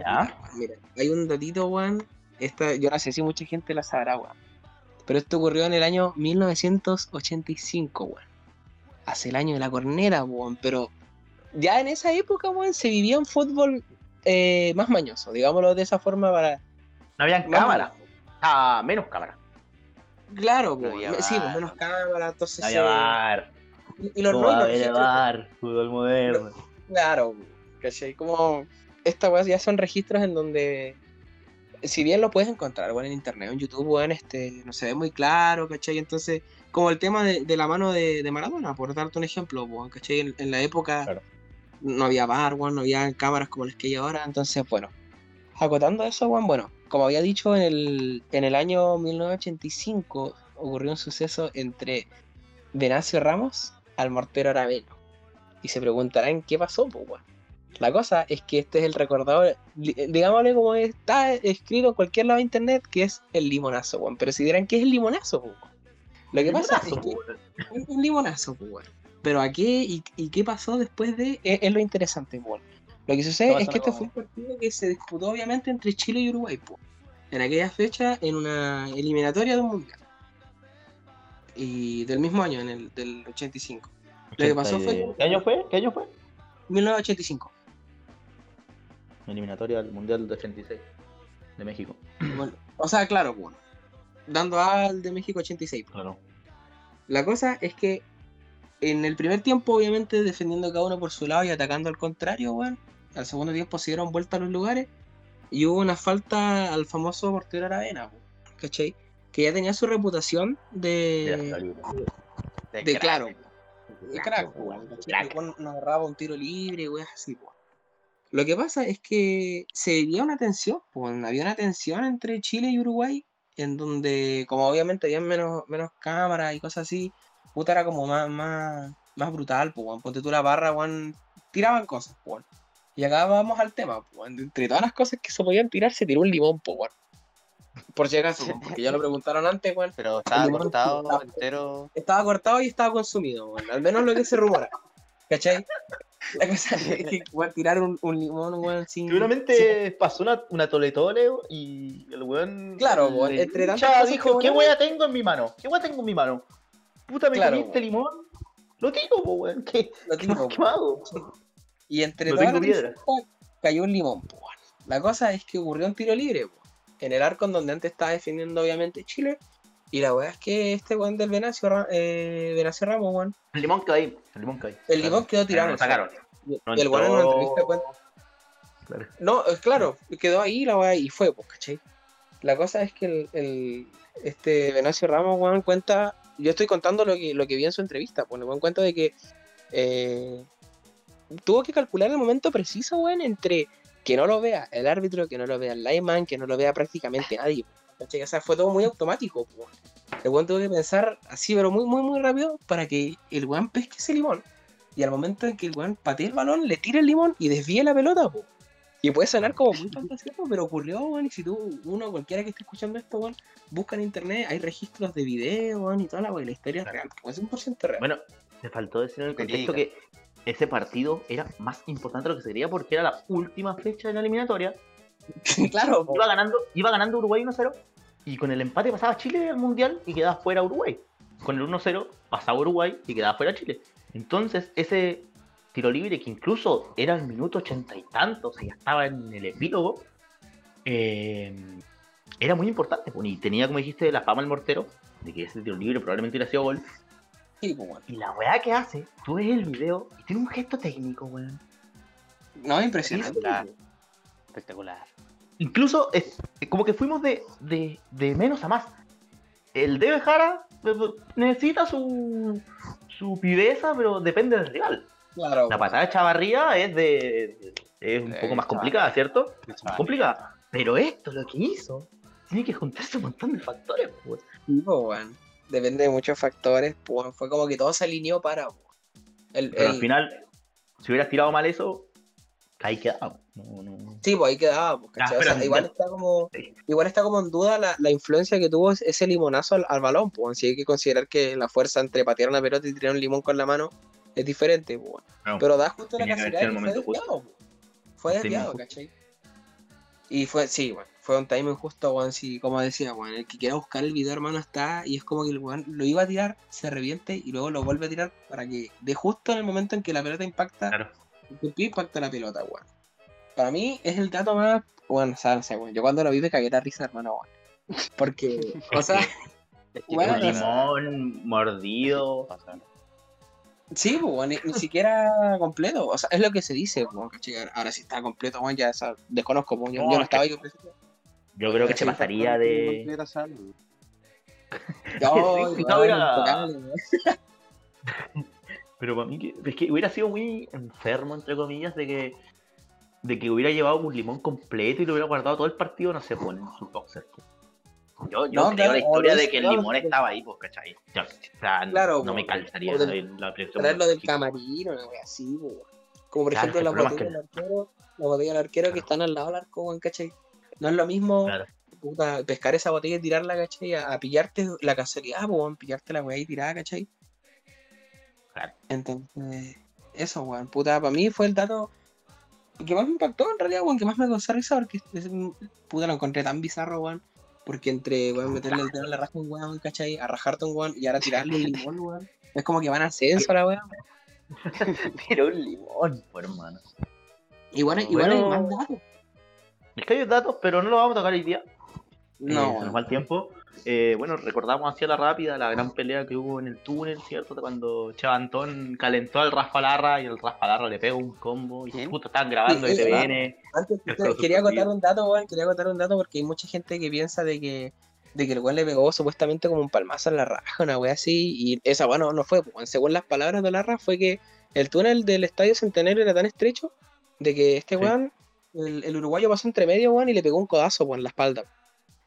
mira, hay un datito, Juan, esta, yo no sé si mucha gente la sabrá, Juan. Pero esto ocurrió en el año 1985, weón. Hace el año de la corneta, weón. Pero ya en esa época, weón, se vivía un fútbol eh, más mañoso, digámoslo de esa forma para... No habían cámaras, ah, menos cámaras. Claro, No había Sí, bar. menos cámaras, entonces... No había eh, bar. y, y los ¿Cómo va a no, registros- bar? Fútbol moderno. Claro, ¿cachai? Como estas weas ya son registros en donde, si bien lo puedes encontrar, bueno, en internet, en YouTube, bueno, este, no se ve muy claro, ¿cachai? Entonces, como el tema de, de la mano de, de Maradona, por darte un ejemplo, weón, ¿cachai? En, en la época Claro. No había bar, no había cámaras como las que hay ahora, entonces, bueno, acotando eso, weón, bueno, como había dicho, en el, en el año 1985 ocurrió un suceso entre Venancio Ramos al mortero Araveno. Y se preguntarán qué pasó, pues, weón. La cosa es que este es el recordador, digámosle como está escrito en cualquier lado de internet, que es el limonazo, weón. Pero si dirán, ¿qué es el limonazo, pues? Lo que pasa es que weón. un, limonazo, pues. Pero a qué y, y qué pasó después de, es, es lo interesante, weón. Lo que sucede ¿Qué es que este fue un partido que se disputó obviamente entre Chile y Uruguay, pues. En aquella fecha, en una eliminatoria de un mundial. Y del mismo año, en el del 85. Lo que pasó fue ¿Qué año fue? ¿Qué año fue? 1985. Eliminatoria del Mundial de 86 de México. [CLEARS THROAT] Bueno, o sea, claro, bueno. Dando al de México 86. pues. Claro. La cosa es que en el primer tiempo, obviamente, defendiendo cada uno por su lado y atacando al contrario, weón. Al segundo tiempo se dieron vuelta a los lugares y hubo una falta al famoso portero Aravena, weón, ¿cachai? Que ya tenía su reputación De de, de, claro, de Crack, crack, weón, no agarraba un tiro libre, weón, así, weón. Lo que pasa es que se vivía una tensión, pues, había una tensión entre Chile y Uruguay, en donde, como obviamente había menos, menos cámaras y cosas así, puta era como más, más, más brutal, pues, weón. Ponte tú la barra, weón, tiraban cosas, weón. Y acá vamos al tema, pues, weón. Entre todas las cosas que se podían tirar, se tiró un limón, pues, weón. Por si acaso, weón, [LAUGHS] porque ya lo preguntaron antes, weón. Pero estaba cortado estaba- entero. Estaba cortado y estaba consumido, weón. Al menos lo que se rumora. ¿Cachai? La cosa es que, [LAUGHS] weón, tirar un, un limón, weón, sin. sin- Seguramente pasó una, una tole tole y el weón. Claro, weón, entre tantas cosas dijo: que ¿Qué wea tengo en mi mano? ¿Qué wea tengo en mi mano? Puta, me Claro, comí este weón. limón. Lo tiro, po, weón. ¿Qué, Lo tiro, qué hago? Y entre No todas las cayó un limón, po, weón. La cosa es que ocurrió un tiro libre, po, en el arco en donde antes estaba defendiendo obviamente Chile. Y la weá es que este weón del Venacio, eh, Venacio Ramos, weón, El limón quedó ahí. El limón quedó ahí. el limón quedó tirado. Lo sacaron. Y el weón en una entrevista cuenta. Claro. No, es claro, quedó ahí la weá y fue, pues, ¿cachai? La cosa es que el, el- este Venacio Ramos, weón, cuenta. Yo estoy contando lo que, lo que vi en su entrevista, pues, le weón cuenta de que eh, tuvo que calcular el momento preciso, weón, entre que no lo vea el árbitro, que no lo vea el lineman, que no lo vea prácticamente nadie. O sea, fue todo muy automático, pues, weón. El weón tuvo que pensar así, pero muy, muy, muy rápido para que el weón pesque ese limón. Y al momento en que el weón patee el balón, le tire el limón y desvíe la pelota, pues. Y puede sonar como muy fantasioso, pero ocurrió, weón. Y si tú, uno, cualquiera que esté escuchando esto, weón, busca en internet, hay registros de video, weón, y toda la weón. La historia es real, es 100% real. Bueno, me faltó decir en el contexto que ese partido era más importante de lo que se quería porque era la última fecha de la eliminatoria. [LAUGHS] claro. Iba ganando, iba ganando Uruguay 1-0 y con el empate pasaba Chile al Mundial y quedaba fuera Uruguay. Con el 1-0 pasaba Uruguay y quedaba fuera Chile. Entonces ese tiro libre que incluso era el minuto ochenta y tanto, o sea, ya estaba en el epílogo, eh, era muy importante. pues, Y tenía, como dijiste, la fama el mortero de que ese tiro libre probablemente hubiera sido gol. Sí, weón. Y la weá que hace, tú ves el video y tiene un gesto técnico, weón. No, impresionante. Espectacular. Espectacular. Incluso es como que fuimos de, de, de menos a más. El Debe Jara eh, necesita su, su viveza, pero depende del rival. Claro, La po. patada de Chavarría es de. es un Sí, poco más complicada, ¿cierto? De Más complicada. Pero esto, lo que hizo, tiene que juntarse un montón de factores, pues. Depende de muchos factores, pues fue como que todo se alineó para. El, Pero al final, si hubieras tirado mal eso, ahí quedaba. No, no. Sí, pues ahí quedaba, pues. Ah, O sea, pero- igual está como, Sí. igual está como en duda la, la influencia que tuvo ese- ese limonazo al, al balón, pues. Así hay que considerar que la fuerza entre patear una pelota y tirar un limón con la mano es diferente, pues. No. Pero da justo la casualidad que fue desviado. Fue desviado. ¿cachai? Y fue, sí, bueno, fue un timing justo, weón, sí, como decía, weón, el que quiera buscar el video, hermano, está, y es como que el weón lo iba a tirar, se reviente y luego lo vuelve a tirar para que de justo en el momento en que la pelota impacta, Claro. el pie impacta la pelota, weón. Para mí es el dato más, bueno, o sea, no sé, weón, yo cuando lo vi me cagué la risa, hermano, weón. [LAUGHS] Porque, o sea, [LAUGHS] Es que Bueno, Un no sé. limón mordido. [LAUGHS] sí, pues, ni, ni siquiera completo, o sea, es lo que se dice. Ahora si está completo, weón, ya esa- desconozco, yo, No, yo no estaba ahí presente. Yo creo que se pasaría de. [LAUGHS] Era- impecable, weón. Pero para mí es que hubiera sido muy enfermo, entre comillas, de que de que hubiera llevado un limón completo y lo hubiera guardado todo el partido, no sé, pues, en su boxer. pues. Yo, yo No, creo claro, la historia de que el limón estaba ahí, pues, ¿cachai? O sea, Claro, no me o- calzaría del- la, traerlo del camarín o algo así, weón. Como por Claro, ejemplo las botellas del arquero, las botellas del arquero que están al lado del arco, weón, ¿cachai? No es lo mismo puta, pescar esa botella y tirarla, ¿cachai? A, a pillarte la casualidad, weón, pillarte la weá y tirada, ¿cachai? Claro. Entonces, eso, weón, puta, para mí fue el dato que más me impactó en realidad, weón, que más me causó risa porque puta, lo encontré tan bizarro, weón. Porque entre, weón, meterle el dedo en la raja a un weón, ¿cachai? A rajarte un weón y ahora tirarle un limón, weón. Es como que van a ascenso la weón. [LAUGHS] Pero un limón, pues, hermano. Igual, igual hay más datos. Es que hay datos, pero no lo vamos a tocar hoy día. No, Eh, se nos va el tiempo. Eh, bueno, recordamos así a la rápida la gran pelea que hubo en el túnel, ¿cierto? Cuando Chavantón calentó al Rafa Larra y el Rafa Larra le pegó un combo y ¿Quién? puta, estaban grabando Sí, y te viene. Antes [LAUGHS] quería contar un dato, weón, quería contar un dato porque hay mucha gente que piensa de que, de que el weón le pegó supuestamente como un palmazo en la raja, una wea así, y esa bueno no fue, weón. Según las palabras de Larra fue que el túnel del Estadio Centenario era tan estrecho de que este Sí. weón, el, el uruguayo pasó entre medio, weón, y le pegó un codazo, weón, en la espalda.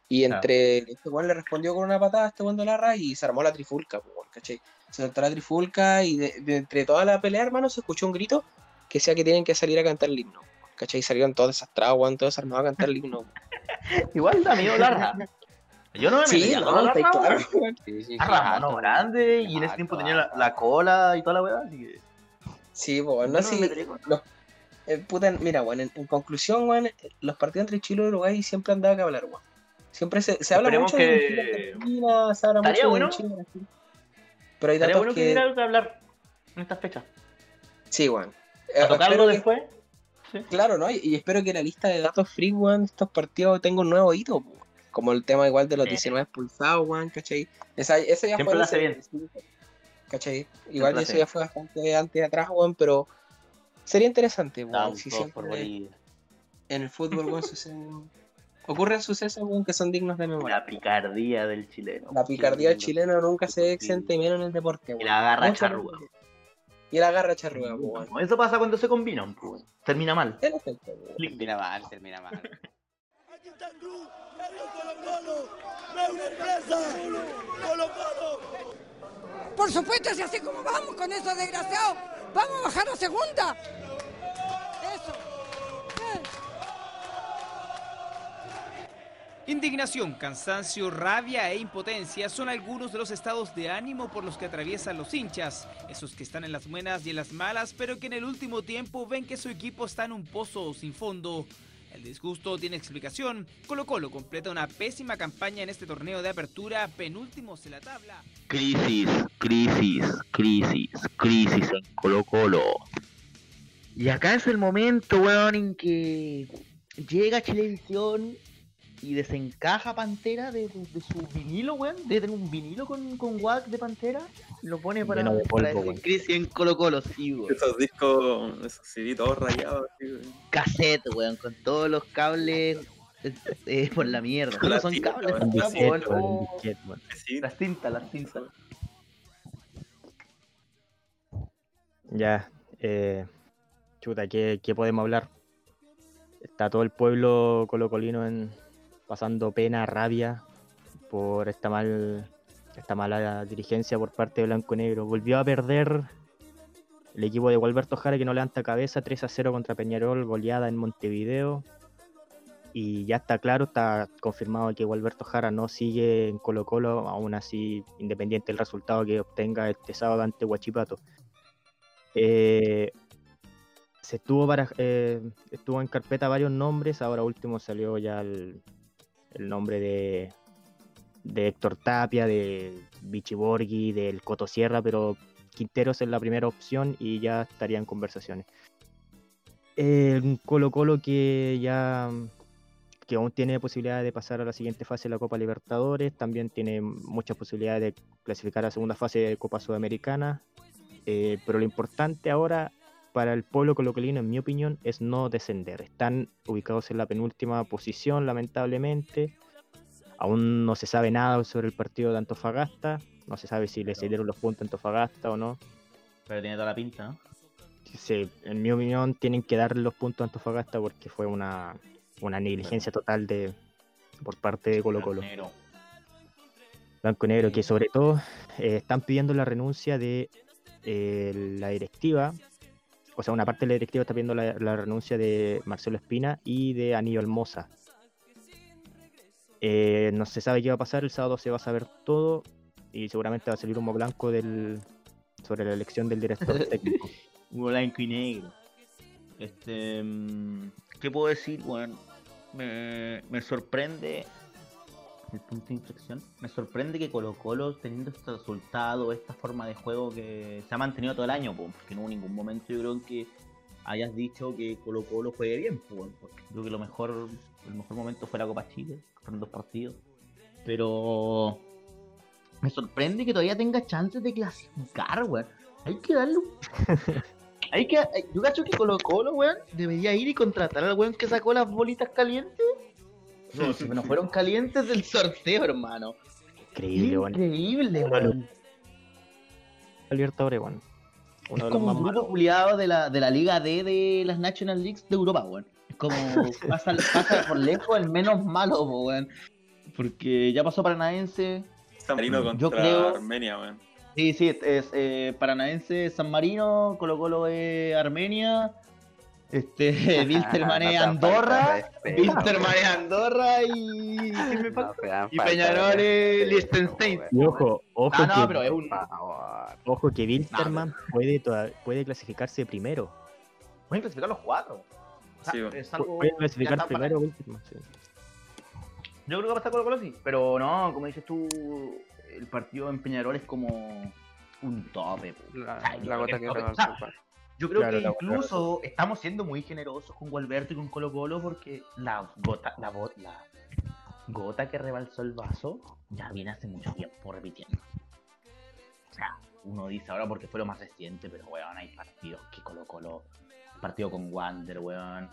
Y Claro. entre este weón le respondió con una patada a este weón de Larra y se armó la trifulca, weón, ¿cachai? Se soltó la trifulca y de, de entre toda la pelea, hermano, se escuchó un grito que decía que tienen que salir a cantar el himno. ¿Cachai? Salieron todos desastrados, weón, todos armados a cantar el himno. [LAUGHS] Igual da miedo Larra. Yo no me Sí, metería no, está claro, weón. Sí, sí, mono grande y en ese Claro, tiempo tenía la, cola y toda la weá, así que. Sí, pues, weón, no, me sí, metería con- eh, puta, mira, weón, en, en conclusión, weón, eh, los partidos entre Chile y Uruguay siempre han dado que hablar, weón. Siempre se, se habla mucho de que- Chile Argentina, se habla mucho bueno. de Chile Brasil. Pero hay datos bueno que que... hablar en estas fechas. Sí, weón. Eh, A tocarlo espero que- después. Claro, ¿no? Y, y espero que la lista de datos free, weón, de estos partidos tenga un nuevo hito, po. como el tema igual de los Sí. 19 expulsados, weón, ¿cachai? Esa, ese ya Siempre fue hace bien. ¿cachai? Igual eso ya fue bastante antes de atrás, weón, pero sería interesante, weón, Vamos si siempre en el fútbol, weón, suceden... ocurren sucesos, que son dignos de memoria. La picardía del chileno. La picardía del chileno nunca se exenta y menos en el deporte, Y la agarra Mucho charrúa. Y la garra charrúa. Como Eso pasa cuando se combinan, pues. Termina mal. En efecto, weón. Termina mal, termina mal. Aquí está el club, el Colo Colo, no es una empresa, Colo Colo. Por supuesto, si así como vamos con esos desgraciados, vamos a bajar a segunda. Eso. Indignación, cansancio, rabia e impotencia son algunos de los estados de ánimo por los que atraviesan los hinchas, esos que están en las buenas y en las malas, pero que en el último tiempo ven que su equipo está en un pozo sin fondo. El disgusto tiene explicación. Colo Colo completa una pésima campaña en este torneo de apertura, penúltimos en la tabla. Crisis, crisis, crisis, crisis en Colo Colo. Y acá es el momento, weón, en que llega Chilevisión y desencaja Pantera de, de su vinilo, weón. De tener un vinilo con, con WAC de Pantera. Lo pone para, Lleno de para polvo, decir weón. crisis en Colo Colo, sí, weón. Esos discos, esos CD todos rayados. así, weón. Cassette, weón, con todos los cables eh, [LAUGHS] eh, por la mierda. No la son cinta, cables, son cables, weón. Oh. Sí, Las cintas, las cintas. Ya, eh, chuta, ¿qué, qué podemos hablar? Está todo el pueblo colocolino en, pasando pena, rabia por esta mal esta mala dirigencia por parte de Blanco Negro. Volvió a perder el equipo de Gualberto Jara que no levanta cabeza 3 a 0 contra Peñarol, goleada en Montevideo. Y ya está claro, está confirmado que Gualberto Jara no sigue en Colo Colo, aún así independiente del resultado que obtenga este sábado ante Huachipato. Eh, se estuvo, para, eh, estuvo en carpeta varios nombres, ahora último salió ya el, el nombre de, de Héctor Tapia, de Vichy Borghi, del Coto Sierra, pero Quinteros es la primera opción y ya estaría en conversaciones. Un Colo Colo que ya que aún tiene posibilidad de pasar a la siguiente fase de la Copa Libertadores, también tiene muchas posibilidades de clasificar a la segunda fase de Copa Sudamericana, eh, pero lo importante ahora para el pueblo colocolino, en mi opinión, es no descender. Están ubicados en la penúltima posición, lamentablemente. Aún no se sabe nada sobre el partido de Antofagasta. No se sabe si le cedieron los puntos a Antofagasta o no. Pero tiene toda la pinta, ¿no? Sí, en mi opinión, tienen que darle los puntos a Antofagasta porque fue una, una negligencia total de por parte de Colo Colo. Negro. Blanco y Negro, que sobre todo eh, están pidiendo la renuncia de eh, la directiva, o sea, una parte de la directiva está pidiendo la, la renuncia de Marcelo Espina y de Anillo Almoza. Eh, no se sabe qué va a pasar, el sábado se va a saber todo y seguramente va a salir humo blanco del, sobre la elección del director [LAUGHS] técnico. blanco y negro. Este, mm, ¿qué puedo decir? Bueno, me, me sorprende el punto de inflexión. Me sorprende que Colo Colo teniendo este resultado, esta forma de juego que se ha mantenido todo el año, po, porque no hubo ningún momento yo creo que hayas dicho que Colo Colo juegue bien, po, porque creo que lo mejor, el mejor momento fue la Copa Chile, fueron dos partidos. Pero me sorprende que todavía tenga chances de clasificar, weón. Hay que darle un [LAUGHS] hay que, hay- yo cacho que Colo Colo, weón, debería ir y contratar al weón que sacó las bolitas calientes. No, si no fueron calientes del sorteo, hermano. Increíble, bueno. Increíble, weón. Libertadores, bueno. Uno Es de los como más un grupo culiado de la, de la Liga D de las National Leagues de Europa, weón. Es como [LAUGHS] pasa, pasa por lejos el menos malo, weón. Porque ya pasó Paranaense. San Marino contra Yo creo- Armenia, weón. Sí, sí, es, eh, Paranaense San Marino, Colo Colo es Armenia. Este, [LAUGHS] [LAUGHS] Wilterman es Andorra. Wilterman es Andorra y. ¿Qué me No falta? sean Y Peñarol es Liechtenstein. Y ojo, ojo Ah, no, que, pero es un. Ojo que Wilterman puede, toda- puede clasificarse primero. Pueden clasificar los cuatro. Sí, bueno. es Pu- algo- Puede ya clasificar primero Wilterman, sí. Yo creo que va a estar Colo Colo sí. Pero no, como dices tú, el partido en Peñarol es como un tope. La, O sea, yo la creo gota que Yo creo Claro, que incluso estamos siendo muy generosos con Gualberto y con Colo Colo porque la gota, la, bo- la gota que rebalsó el vaso ya viene hace mucho tiempo repitiendo. O sea, uno dice ahora porque fue lo más reciente, pero weón, hay partidos que Colo Colo, el partido con Wander, weón,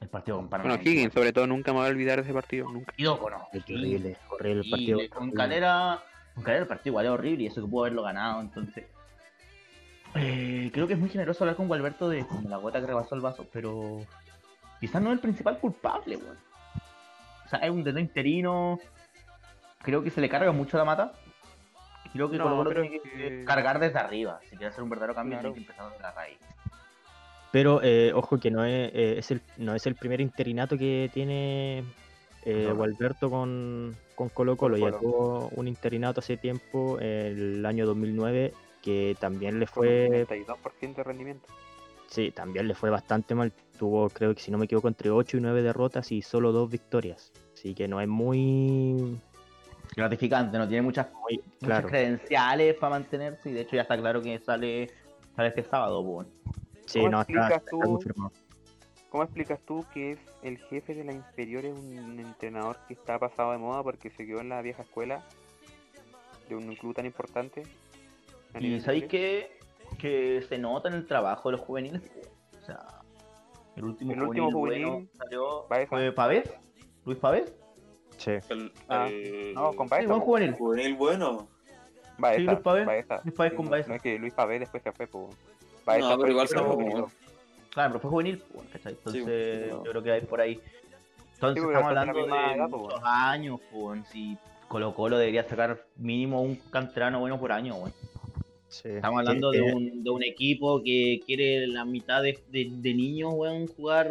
el partido con Paraná. Bueno, Higgins, sobre todo, nunca me voy a olvidar de ese partido, nunca. partido con Es horrible, horrible el partido. Con Calera, con Calera el partido igual es horrible y eso que pudo haberlo ganado, entonces. Eh, creo que es muy generoso hablar con Gualberto de como la gota que rebasó el vaso, pero quizás no es el principal culpable, weón. O sea, es un dedo interino. Creo que se le carga mucho la mata. Creo que No, Colo tiene que que- cargar desde arriba. Si quiere hacer un verdadero cambio, Claro. tiene que empezar desde la raíz. Pero eh, ojo que no es, eh, es el, no es el primer interinato que tiene eh. Gualberto con, con Colo Colo. Ya Colo. tuvo un interinato hace tiempo, el año 2009, que también le fue 32% de rendimiento. Sí, también le fue bastante mal. Tuvo, creo que si no me equivoco, entre 8 y 9 derrotas y solo dos victorias. Así que no es muy. Gratificante, no tiene muchas, muy muchas claro. credenciales para mantenerse y de hecho ya está claro que sale, sale este sábado, pues. Sí, ¿Cómo no, está, explicas está tú? confirmado. ¿Cómo explicas tú que es el jefe de la inferior es un entrenador que está pasado de moda porque se quedó en la vieja escuela de un club tan importante? Y sabéis que, que se nota en el trabajo de los juveniles. O sea, el último, El último juvenil, juvenil, bueno salió Baeza. fue Pavés, Luis Pavés. Sí. El, Ah, el- No, con Sí, Baeza. buen po. juvenil. juvenil bueno. Baeza, Sí, Luis Pavés. Baeza. Luis Pavés con Baeza. No es que Luis Pavés después se fue, po. No, pero fue igual que hizo. Claro, pero fue juvenil, pues, ¿cachai? Entonces, sí, yo creo que hay por ahí. Entonces, Sí, porque estamos hablando de edad, pues, muchos bueno. años, pues. Si Colo Colo debería sacar mínimo un canterano bueno por año, weón. Sí. Estamos Sí, hablando de, eh, un, de un equipo que quiere la mitad de, de, de niños, weón, jugar,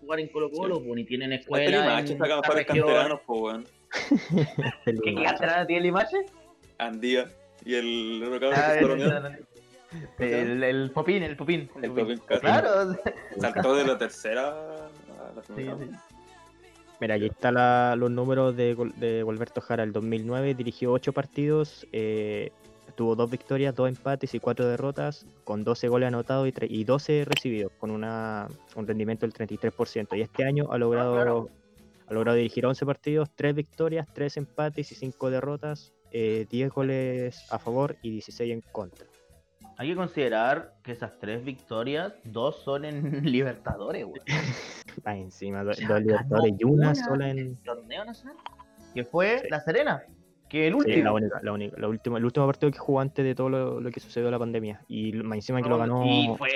jugar en Colo Colo, pues, ni tienen Hasta escuela. Limache en saca esta mejores región. canteranos, pues, weón. [LAUGHS] el ¿Qué canterano tiene Limache? Andía. Y el otro cabrón Ah, que el, el, el Popín, el Popín. El Popín Castro. Claro. Saltó de la tercera a la Sí, primera. sí. Mira, aquí están los números de, de Gualberto Jara. El 2009 dirigió 8 partidos, eh, tuvo 2 victorias, 2 empates y 4 derrotas, con 12 goles anotados y, y 12 recibidos, con una, un rendimiento del 33%. Y este año ha logrado, claro. ha logrado dirigir 11 partidos, 3 victorias, 3 empates y 5 derrotas, eh, 10 goles a favor y 16 en contra. Hay que considerar que esas tres victorias, dos son en [LAUGHS] Libertadores, weón. [LAUGHS] Ah, encima, do- dos libertadores y una sola en... torneo nacional. Que fue Sí. La Serena. Que el Sí, último. la única, la única, la última, el último partido que jugó antes de todo lo, lo que sucedió en la pandemia. Y más encima que lo ganó Y fue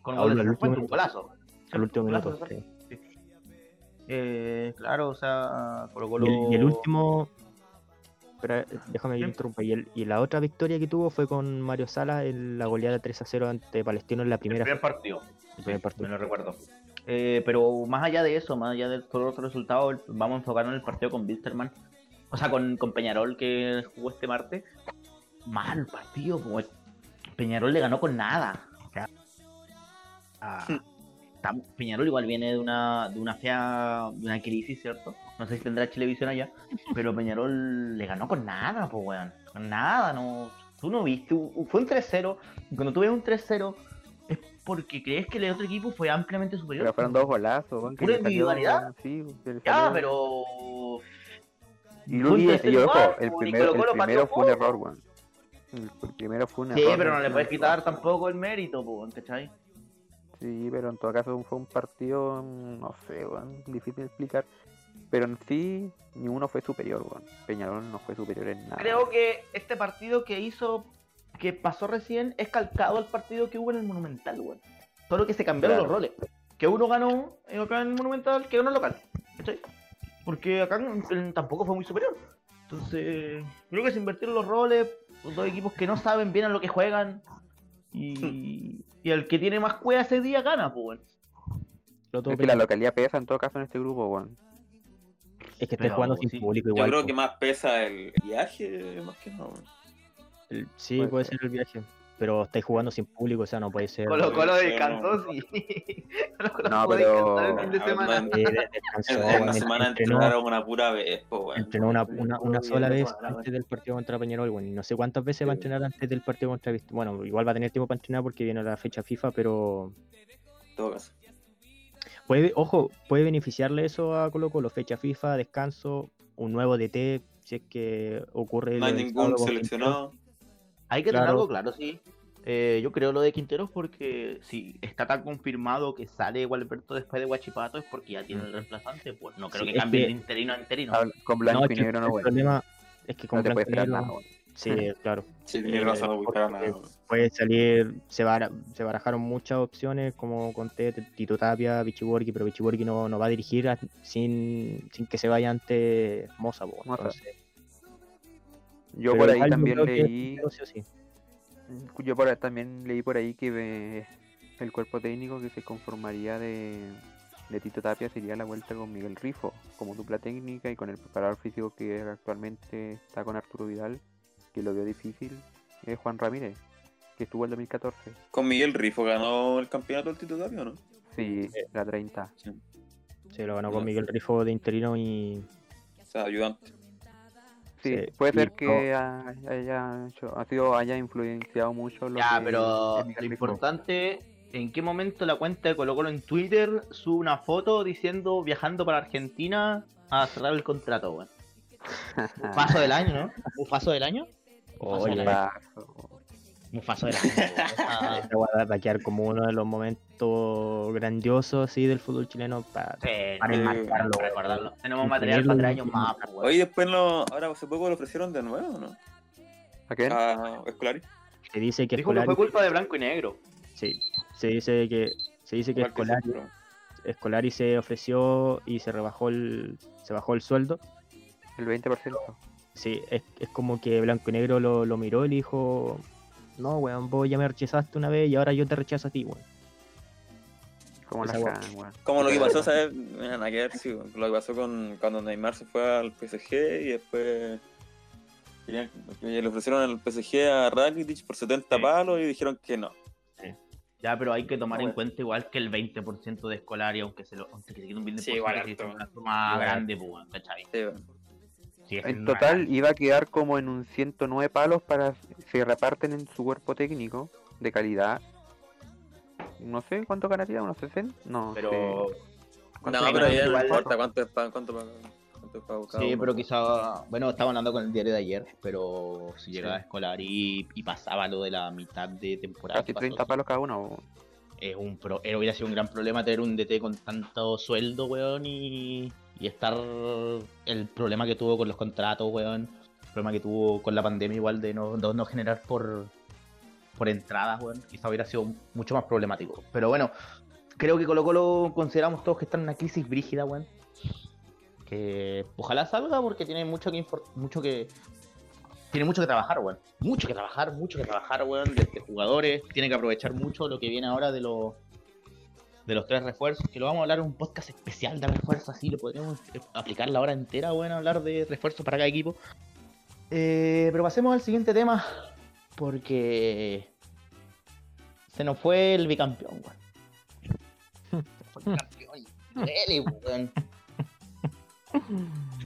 con último un golazo. al último minuto. sí. Eh, claro, o sea, Colo Colo. Y, el, y el último. Espera, déjame Sí. interrumpa. Y, el- y la otra victoria que tuvo fue con Mario Salas en la goleada 3 a 0 ante Palestino en la El primera. primer partido. el primer partido. Me lo recuerdo. Eh, pero más allá de eso, más allá de todos los resultados, vamos a enfocarnos en el partido con Wilstermann. O sea, con, con Peñarol que jugó este martes. Mal partido, pues. Peñarol le ganó con nada. O sea, ah, Peñarol igual viene de una, de una fea, de una crisis, ¿cierto? No sé si tendrá televisión allá, [LAUGHS] pero Peñarol le ganó con nada, pues, weón. Con nada, no. Tú no viste, fue un 3-0. y Cuando tú ves un 3-0, es porque crees que el otro equipo fue ampliamente superior. Pero fueron dos golazos, weón, Pura individualidad. Sí, salió- pero. Y, un y- y 3-0 ojo, igual, el primero, Colo el primero fue un error, weón. El, el primero fue un Sí, error. pero no le puedes quitar tampoco el mérito, pues, ¿cachai? Sí, pero en todo caso fue un partido, no sé, weón, difícil de explicar. Pero en sí, ni uno fue superior, weón. Peñarol no fue superior en nada. Creo que este partido que hizo, que pasó recién, es calcado al partido que hubo en el Monumental, weón. Solo que se cambiaron Claro. los roles. Que uno ganó acá en el Monumental, que en local. ¿Cachai? Porque acá tampoco fue muy superior. Entonces, creo que se invirtieron los roles. Los dos equipos que no saben bien a lo que juegan. Y, y el que tiene más cueva ese día gana, pues, todo Es que la localidad pesa en todo caso en este grupo, weón. Es que estés Pero jugando sin sí, público Yo igual. creo po. que más pesa el viaje, más que no. El- sí, puede puede ser. ser el viaje. Pero estáis jugando sin público, o sea, no puede ser. Colo Colo Sí, descansó, no. sí. [LAUGHS] Colo Colo No, pero- el fin de semana. man. Eh, de- descansó, En, la semana entrenó- entrenaron una pura vez, pues, weón. Entrenó una, una, una sola vez antes del partido contra Peñarol, bueno, y no sé cuántas veces va a entrenar antes del partido contra Bueno, igual va a tener tiempo para entrenar porque viene la fecha FIFA, pero En todo caso. puede, ojo, puede beneficiarle eso a Colo Colo, fecha FIFA, descanso, un nuevo DT, si es que ocurre No hay ningún seleccionado. Hay que tener Claro. algo claro, sí. Eh, yo creo lo de Quinteros porque si está tan confirmado que sale Gualberto después de Guachipato es porque ya tiene el reemplazante, pues no creo Sí, que que- de interino a interino. Habla- Con No, blanco es y negro no, el problema es que con No te blanco puedes nada. Sí, claro. Sí, Eh, razón, no buscar porque nada. Puede salir, se, bara- se barajaron muchas opciones, como conté, Tito Tapia, Pichiborgi, pero Pichiborgi no, no va a dirigir a- sin, sin que se vaya ante Moza. entonces, Yo pero por ahí yo también leí. Sí sí. Yo por ahí también leí por ahí que eh, el cuerpo técnico que se conformaría de, de Tito Tapia sería la vuelta con Miguel Rifo como dupla técnica y con el preparador físico que actualmente está con Arturo Vidal, que lo vio difícil, es Juan Ramírez, que estuvo el 2014. Con Miguel Rifo ganó el campeonato el Tito Tapia, ¿o ¿no? Sí, la 30. Se lo ganó con. Miguel Rifo de interino y O sea, ayudante. Sí, Sí, puede ser no- que ha- haya, hecho- ha sido, haya influenciado mucho lo Ya, que pero lo importante, ¿en qué momento la cuenta de Colo Colo en Twitter sube una foto diciendo viajando para Argentina a cerrar el contrato, weón? [LAUGHS] Mufazo del año, ¿no? Mufazo del año. Mufazo Oye, del año. Paso. [LAUGHS] Ah, esta weá va a quedar como uno de los momentos grandiosos así del fútbol chileno para sí, para Sí, enmarcarlo. para recordarlo. Tenemos material para tres años más, pues. Oye, después lo, ahora hace poco lo ofrecieron de nuevo, ¿no? ¿A quién? A Escolari. Se dice que Dijo que Escolari, fue culpa de blanco y negro. sí, se dice que se dice que que Escolari. Escolari se ofreció y se rebajó el se bajó el sueldo. El 20%. Sí, es, es como que Blanco y Negro lo, lo miró y le dijo, no, weón, vos ya me rechazaste una vez y ahora yo te rechazo a ti, weón. Como la weón. Como lo que pasó, ¿sabes? Mira, nada que ver, sí, lo que pasó con cuando Neymar se fue al PSG y después querían- le ofrecieron el PSG a Rakitic por 70 Sí. palos y dijeron que no. Ya, pero hay que tomar en Bueno. cuenta igual que el 20% de escolar, y aunque se lo aunque se quede un 20%, Sí, igual sí, es una suma grande, pues, ¿cachai? Sí, bueno. En total iba a quedar como en un 109 palos para se reparten en su cuerpo técnico de calidad. No sé cuánto ganaría, unos 60. No, Pero sé. No, pero ya no importa cuánto es para cuánto cuánto cada Sí, uno. pero quizá, bueno, estaba hablando con el diario de ayer, pero si llegaba a escolar y, y pasaba lo de la mitad de temporada, casi que pasó, 30 palos cada uno. es un pro, era- hubiera sido un gran problema tener un DT con tanto sueldo, weón, y, y estar el problema que tuvo con los contratos, weón, el problema que tuvo con la pandemia igual de no, no, no generar por, por entradas, weón, quizá hubiera sido mucho más problemático. Pero bueno, creo que Colo Colo consideramos todos que están en una crisis brígida, weón. Que ojalá salga porque tiene mucho que mucho que tiene mucho que trabajar, weón. Mucho que trabajar, mucho que trabajar, weón, desde jugadores. Tiene que aprovechar mucho lo que viene ahora de los de los tres refuerzos, que lo vamos a hablar en un podcast especial de refuerzos, así lo podríamos eh, aplicar la hora entera, weón, a hablar de refuerzos para cada equipo. Eh, pero pasemos al siguiente tema, porque se nos fue el bicampeón, weón. Se fue el [LAUGHS] campeón. y Duele, weón.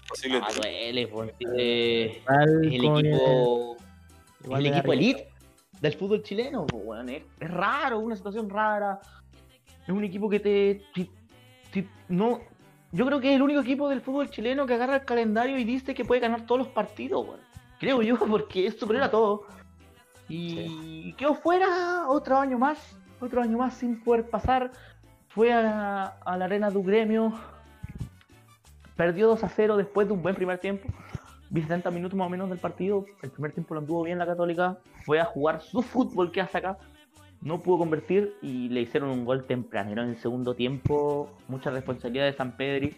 Posible. Ah, duele, weón. Eh, el equipo el equipo elite del fútbol chileno, po, weón, es, es raro, una situación rara. Es un equipo que te, no, yo creo que es el único equipo del fútbol chileno que agarra el calendario y dice que puede ganar todos los partidos. Creo yo, [LAUGHS] porque es superior a todo. Y quedó fuera otro año más, otro año más sin poder pasar. Fue a, a la arena de gremio. Perdió 2 a 0 después de un buen primer tiempo. Vi 70 minutos más o menos del partido. El primer tiempo lo anduvo bien la Católica. Fue a jugar su fútbol que hace acá. No pudo convertir y le hicieron un gol tempranero en el segundo tiempo. Mucha responsabilidad de San Pedri.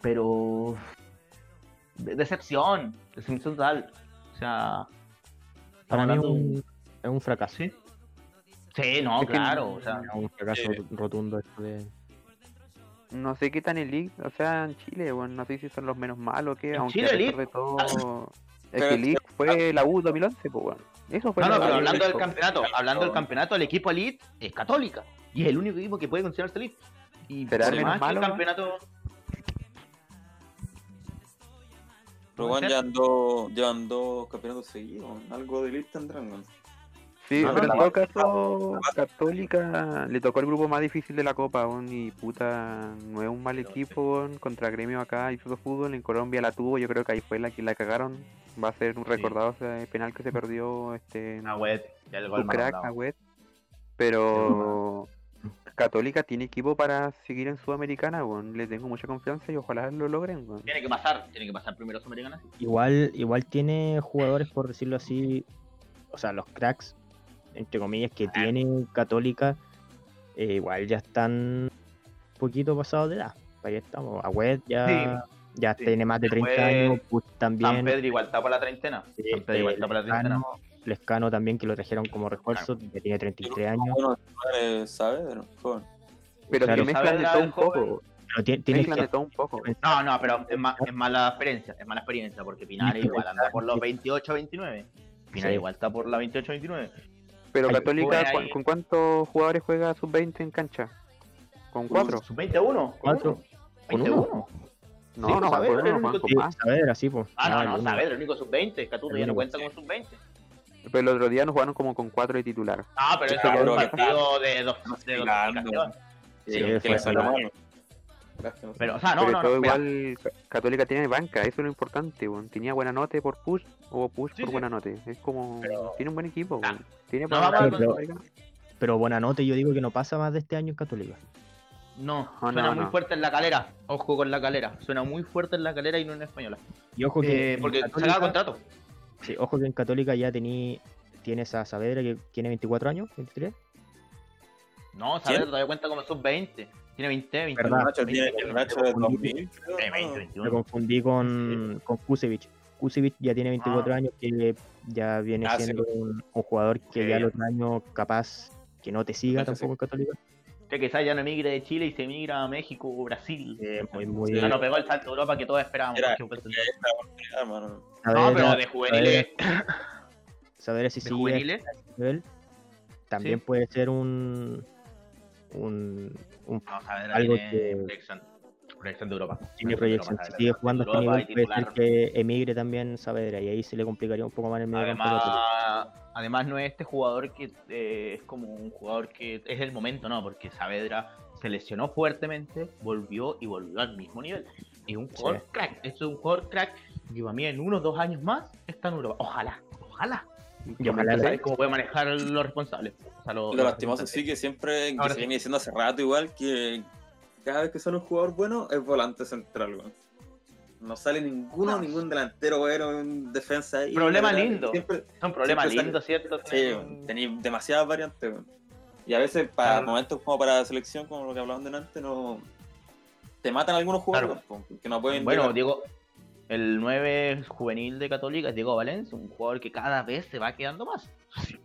Pero. de- decepción. Decepción total. O sea. Para mí es un, es un fracaso. Sí. Sí, no, Es que claro. O sea, Es un fracaso Sí. rotundo esto de... No sé qué tan elite, o sea, en Chile, bueno, no sé si son los menos malos que, En aunque Chile a pesar elite. de todo, [LAUGHS] es que elite fue la U 2011, pues bueno. Eso fue No, no, pero hablando del campeonato, hablando del campeonato, el equipo elite es católica. Y es el único equipo que puede considerarse elite. Y ¿Será por más que el campeonato. Pero ser. llevan dos, llevan dos campeonatos seguidos. Algo de elite tendrán, weón. Sí, No, pero no, en todo caso, Católica le tocó el grupo más difícil de la Copa, weón, y puta, no es un mal equipo, weón, contra Gremio acá hizo fútbol, en Colombia la tuvo, yo creo que ahí fue la que la cagaron, va a ser un recordado ese penal que se perdió, este, Una web, ya el gol crack, mandado. Agüed, pero Católica tiene equipo para seguir en Sudamericana, weón, le tengo mucha confianza y ojalá lo logren, weón. Tiene que pasar, tiene que pasar primero Sudamericana. Igual, igual tiene jugadores, por decirlo así, o sea, los cracks, entre comillas, que tiene Católica, eh, igual ya están un poquito pasados de edad. Ahí estamos. Agüed ya, ya sí. tiene más de 30 Agüed, años, pues San también. Pedro igual está para la treintena. eh, San Pedro igual está para la treintena. Lescano, también, que lo trajeron como refuerzo, que tiene 33 años. ¿sabes? Joven. Pero Claro. que mezclan de Saavedra todo un poco. Pero Mezclan que de todo un poco. No, no, pero es, más, es mala experiencia, es mala experiencia, porque Pinar pero igual anda por los sí. 28 29. Pinar Sí. igual está por la 28 29. Pero Hay Católica, ¿cu- ahí. ¿con cuántos jugadores juega sub-20 en cancha? ¿Con cuatro? Sub 21. Cuatro. ¿Con uno? 21. No, Sí, no, Saavedra el uno, único con Sí, más. Saavedra, sí, pues. Ah, no, no, uno. Saavedra, el único sub 20. Catuto ya no cuenta como sub 20. Pero el otro día nos jugaron como con cuatro de titular. Ah, pero Sí, eso es pero un partido de dos de dosificación. Sí, Sí, fue que Pero, o sea, no, Pero no, no. igual, Ca- Católica tiene banca, eso es lo importante, weón. Tenía buena nota por push o push Sí, por sí. buena nota. Es como. Pero- Tiene un buen equipo, Ah. Tiene no para Sudamericana. Pero Buenanote yo digo que no pasa más de este año en Católica. No, suena no, muy no. fuerte en la calera. Ojo con la calera. Suena muy fuerte en la calera y no en la española. Y ojo que Eh, porque se Católica- acaba contrato. sí, ojo que en Católica ya tení, tienes a Saavedra que tiene 24 años, 23. No, Saavedra todavía cuenta como sub 20. Tiene 20, 20. ¿Verdad? El Nacho tiene el Nacho de 2000, creo, Eh, 20, ¿no? 21. Me confundí con, con Kusevich. Kusevich ya tiene 24 Ah. años, que ya viene Ah, sí, siendo un, un jugador que Sí. ya el otro año capaz que no te siga tampoco en Católica. Que quizás ya no emigre de Chile y se migra a México o Brasil. Eh, muy, muy, Ya no pegó el salto a Europa que todos esperábamos. Era- que hermano. No, pero de juveniles. Saavedra si De sigue juveniles. ese nivel, también Sí. puede ser un, un, un No, Saavedra Algo que- proyección. Proyección de Europa. tiene Proyección de proyección. Europa, Si sigue jugando a este Europa nivel, puede ser que emigre también Saavedra y ahí se le complicaría un poco más el medio campo. Además, además no es este jugador que eh, es como un jugador que es el momento, ¿no? Porque Saavedra se lesionó fuertemente, volvió y volvió al mismo nivel. Y un jugador Sí. crack, esto es un jugador crack que para mí en unos dos años más está en Europa. Ojalá, ojalá. Y ojalá ¿Sabes cómo puede manejar los responsables? O sea, los- Lo lastimoso sí que siempre, que se sí. viene diciendo hace rato igual, que cada vez que sale un jugador bueno es volante central, weón. No sale ninguno, No. ningún delantero bueno, un defensa ahí. Problema lindo. Siempre, Son problemas lindos, ¿cierto? sí, tenéis demasiadas variantes, weón. Y a veces para Claro. momentos como para la selección, como lo que hablaban delante, no te matan algunos jugadores po, que no pueden Bueno, llegar. Diego, el 9 juvenil de Católica es Diego Valencia, un jugador que cada vez se va quedando más.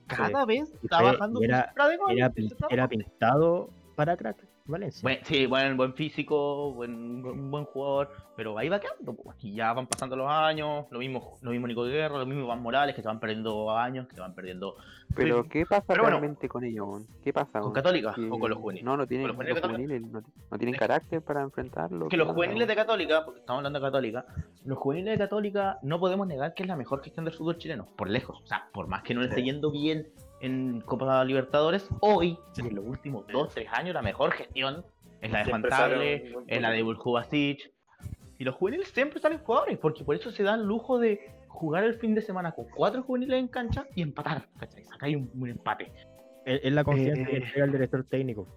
Cada vez está fue- bajando era- Era, era pintado para crack Valencia. Buen- sí, buen, buen físico, buen, buen, buen jugador, pero ahí va quedando. po, Y ya van pasando los años, lo mismo, lo mismo Nico Guerra, lo mismo Iván Morales, que se van perdiendo años, que se van perdiendo Pero, Sí. ¿qué pasa Pero bueno. realmente con ellos? ¿Qué pasa, con? Católica Que- o con los juveniles. No, no tienen, los los juveniles de juveniles no, no tienen carácter para enfrentarlo. que ¿qué los juveniles de? Católica, porque estamos hablando de Católica, los juveniles de Católica no podemos negar que es la mejor gestión del fútbol chileno, por lejos. O sea, por más que no le esté yendo bien en Copa Libertadores, hoy, en los últimos 2, 3 años, la mejor gestión es la de Juan Table, es la de Buljubasic. Y los juveniles siempre salen jugadores, porque por eso se dan lujo de jugar el fin de semana con cuatro juveniles en cancha y empatar. ¿cachai? Acá hay un, un empate. Es, la confianza que Eh, entrega el director técnico.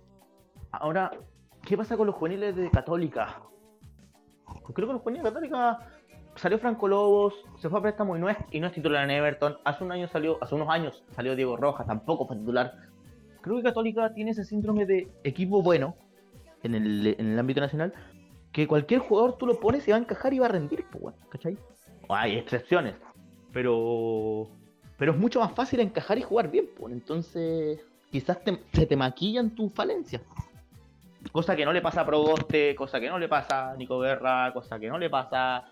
Ahora, ¿qué pasa con los juveniles de Católica? Creo que los juveniles de Católica salió Franco Lobos, se fue a préstamo y no es, y no es titular en Everton. Hace un año salió, hace unos años salió Diego Rojas, tampoco fue titular. Creo que Católica tiene ese síndrome de equipo bueno en el, en el ámbito nacional, que cualquier jugador tú lo pones y va a encajar y va a rendir, pues, bueno, ¿cachai? Hay excepciones, pero pero es mucho más fácil encajar y jugar bien, pues. Entonces, quizás se te maquillan tus falencias. Cosa que no le pasa a Proboste, cosa que no le pasa a Nico Guerra, cosa que no le pasa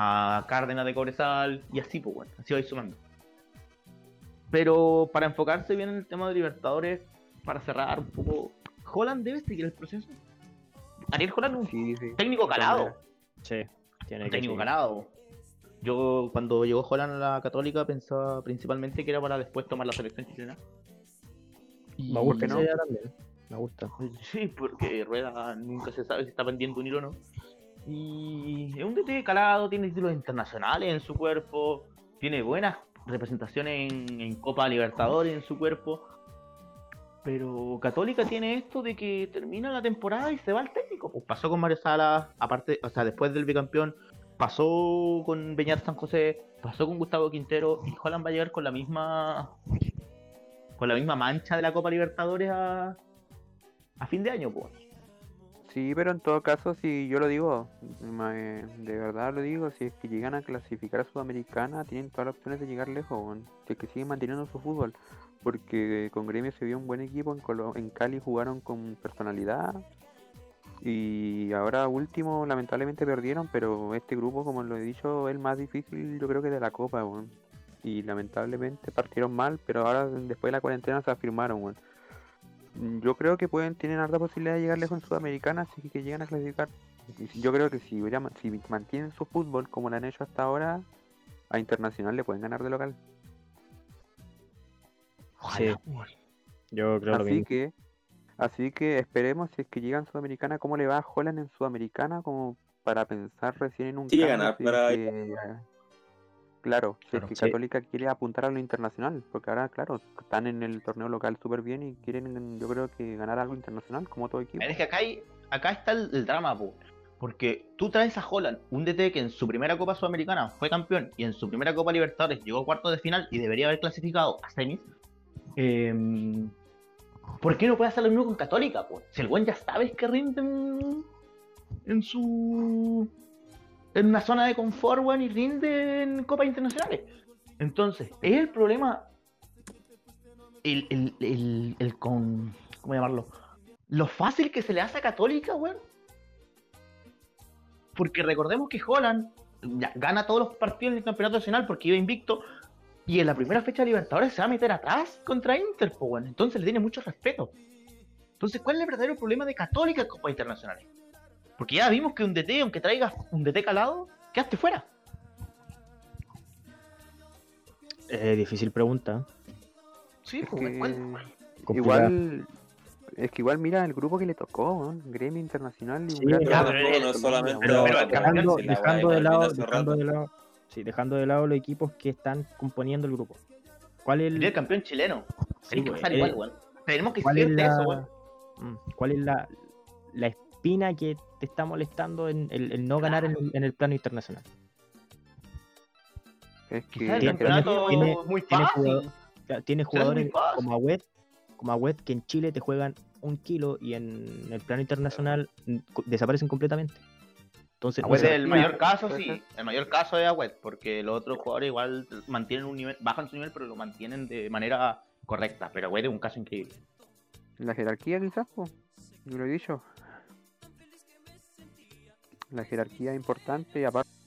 a Cárdenas de Cobresal, y así, pues bueno, así voy sumando. Pero para enfocarse bien en el tema de Libertadores, para cerrar un poco, Holland debe seguir el proceso. Ariel Holland un Sí, sí. técnico calado. Sí, tiene Un que técnico seguir. ganado. Yo cuando llegó Holland a la Católica pensaba principalmente que era para después tomar la selección chilena. Y- Me gusta ¿por qué esa no? idea también. Me gusta. Sí, porque Rueda nunca se sabe si está pendiente un hilo o no. Y es un DT calado, tiene títulos internacionales en su cuerpo, tiene buenas representaciones en, Copa Libertadores en su cuerpo. Pero Católica tiene esto de que termina la temporada y se va el técnico. Pues pasó con Mario Sala, aparte, o sea, después del bicampeón, pasó con Beñat San José, pasó con Gustavo Quintero, y Holland va a llegar con la misma con la misma mancha de la Copa Libertadores a fin de año, pues. Sí, pero en todo caso, si yo lo digo, eh, de verdad lo digo, si es que llegan a clasificar a Sudamericana, tienen todas las opciones de llegar lejos. Si es que siguen manteniendo su fútbol. Porque con Gremio se vio un buen equipo, en, Colo- en Cali jugaron con personalidad. Y ahora último, lamentablemente perdieron, pero este grupo, como lo he dicho, es el más difícil, yo creo que de la Copa, weón. Y lamentablemente partieron mal, pero ahora después de la cuarentena se afirmaron, weón. Yo creo que pueden tienen harta posibilidad de llegar lejos en Sudamericana, así que llegan a clasificar. Yo creo que si, si mantienen su fútbol como lo han hecho hasta ahora, a Internacional le pueden ganar de local. Sí. Yo creo lo Así mismo. que, así que esperemos si es que llegan Sudamericana, cómo le va a Holland en Sudamericana, como para pensar recién en un cambio, ganar para- que, Claro, si Claro, es que sí. Católica quiere apuntar a lo internacional, porque ahora, claro, están en el torneo local súper bien y quieren, yo creo que ganar algo internacional, como todo equipo. Es que acá, hay, acá está el, el drama, po. Porque tú traes a Holland, un DT que en su primera Copa Sudamericana fue campeón y en su primera Copa Libertadores llegó a cuartos de final y debería haber clasificado a semis. Em, ¿Por qué no puede hacer lo mismo con Católica, po? Si el buen ya sabes que rinde en, en su. En una zona de confort, weón, y rinde en Copas Internacionales. Entonces, es el problema. El, el, el, con. ¿Cómo llamarlo? Lo fácil que se le hace a Católica, weón. Porque recordemos que Holland gana todos los partidos en el campeonato nacional porque iba invicto. Y en la primera fecha de Libertadores se va a meter atrás contra Inter, po, weón. Entonces le tiene mucho respeto. Entonces, ¿cuál es el verdadero problema de Católica en Copas Internacionales? Porque ya vimos que un DT, aunque traigas un DT calado, quedaste fuera. Eh, difícil pregunta. Sí, Es pues, que ¿cuál- complicada. igual, es que igual mira el grupo que le tocó, weón, Gremio Internacional y Sí, ya, de pero no solamente- Pero dejando, dejando de lado, dejando de lado, sí, dejando de lado los equipos que están componiendo el grupo. ¿Cuál es el el, campeón chileno. sí, que pasar eh, igual, weón. Tenemos que cuál es la, eso, weón. mm, cuál es la, la espina que te está molestando en el, el no ganar en el, en el plano internacional? Es que el tiene- campeonato tiene- es muy tiene fácil. jugador- Tienes Será muy jugadores fácil. como Agüed, como Agüed que en Chile te juegan un kilo y en el plano internacional desaparecen completamente. Entonces, Agüed se- es el mayor caso, sí. El mayor caso es Agüed, porque los otros jugadores igual mantienen un nivel, bajan su nivel, pero lo mantienen de manera correcta. Pero Agüed es un caso increíble. la jerarquía quizás, po, yo lo he dicho. La jerarquía importante y aparte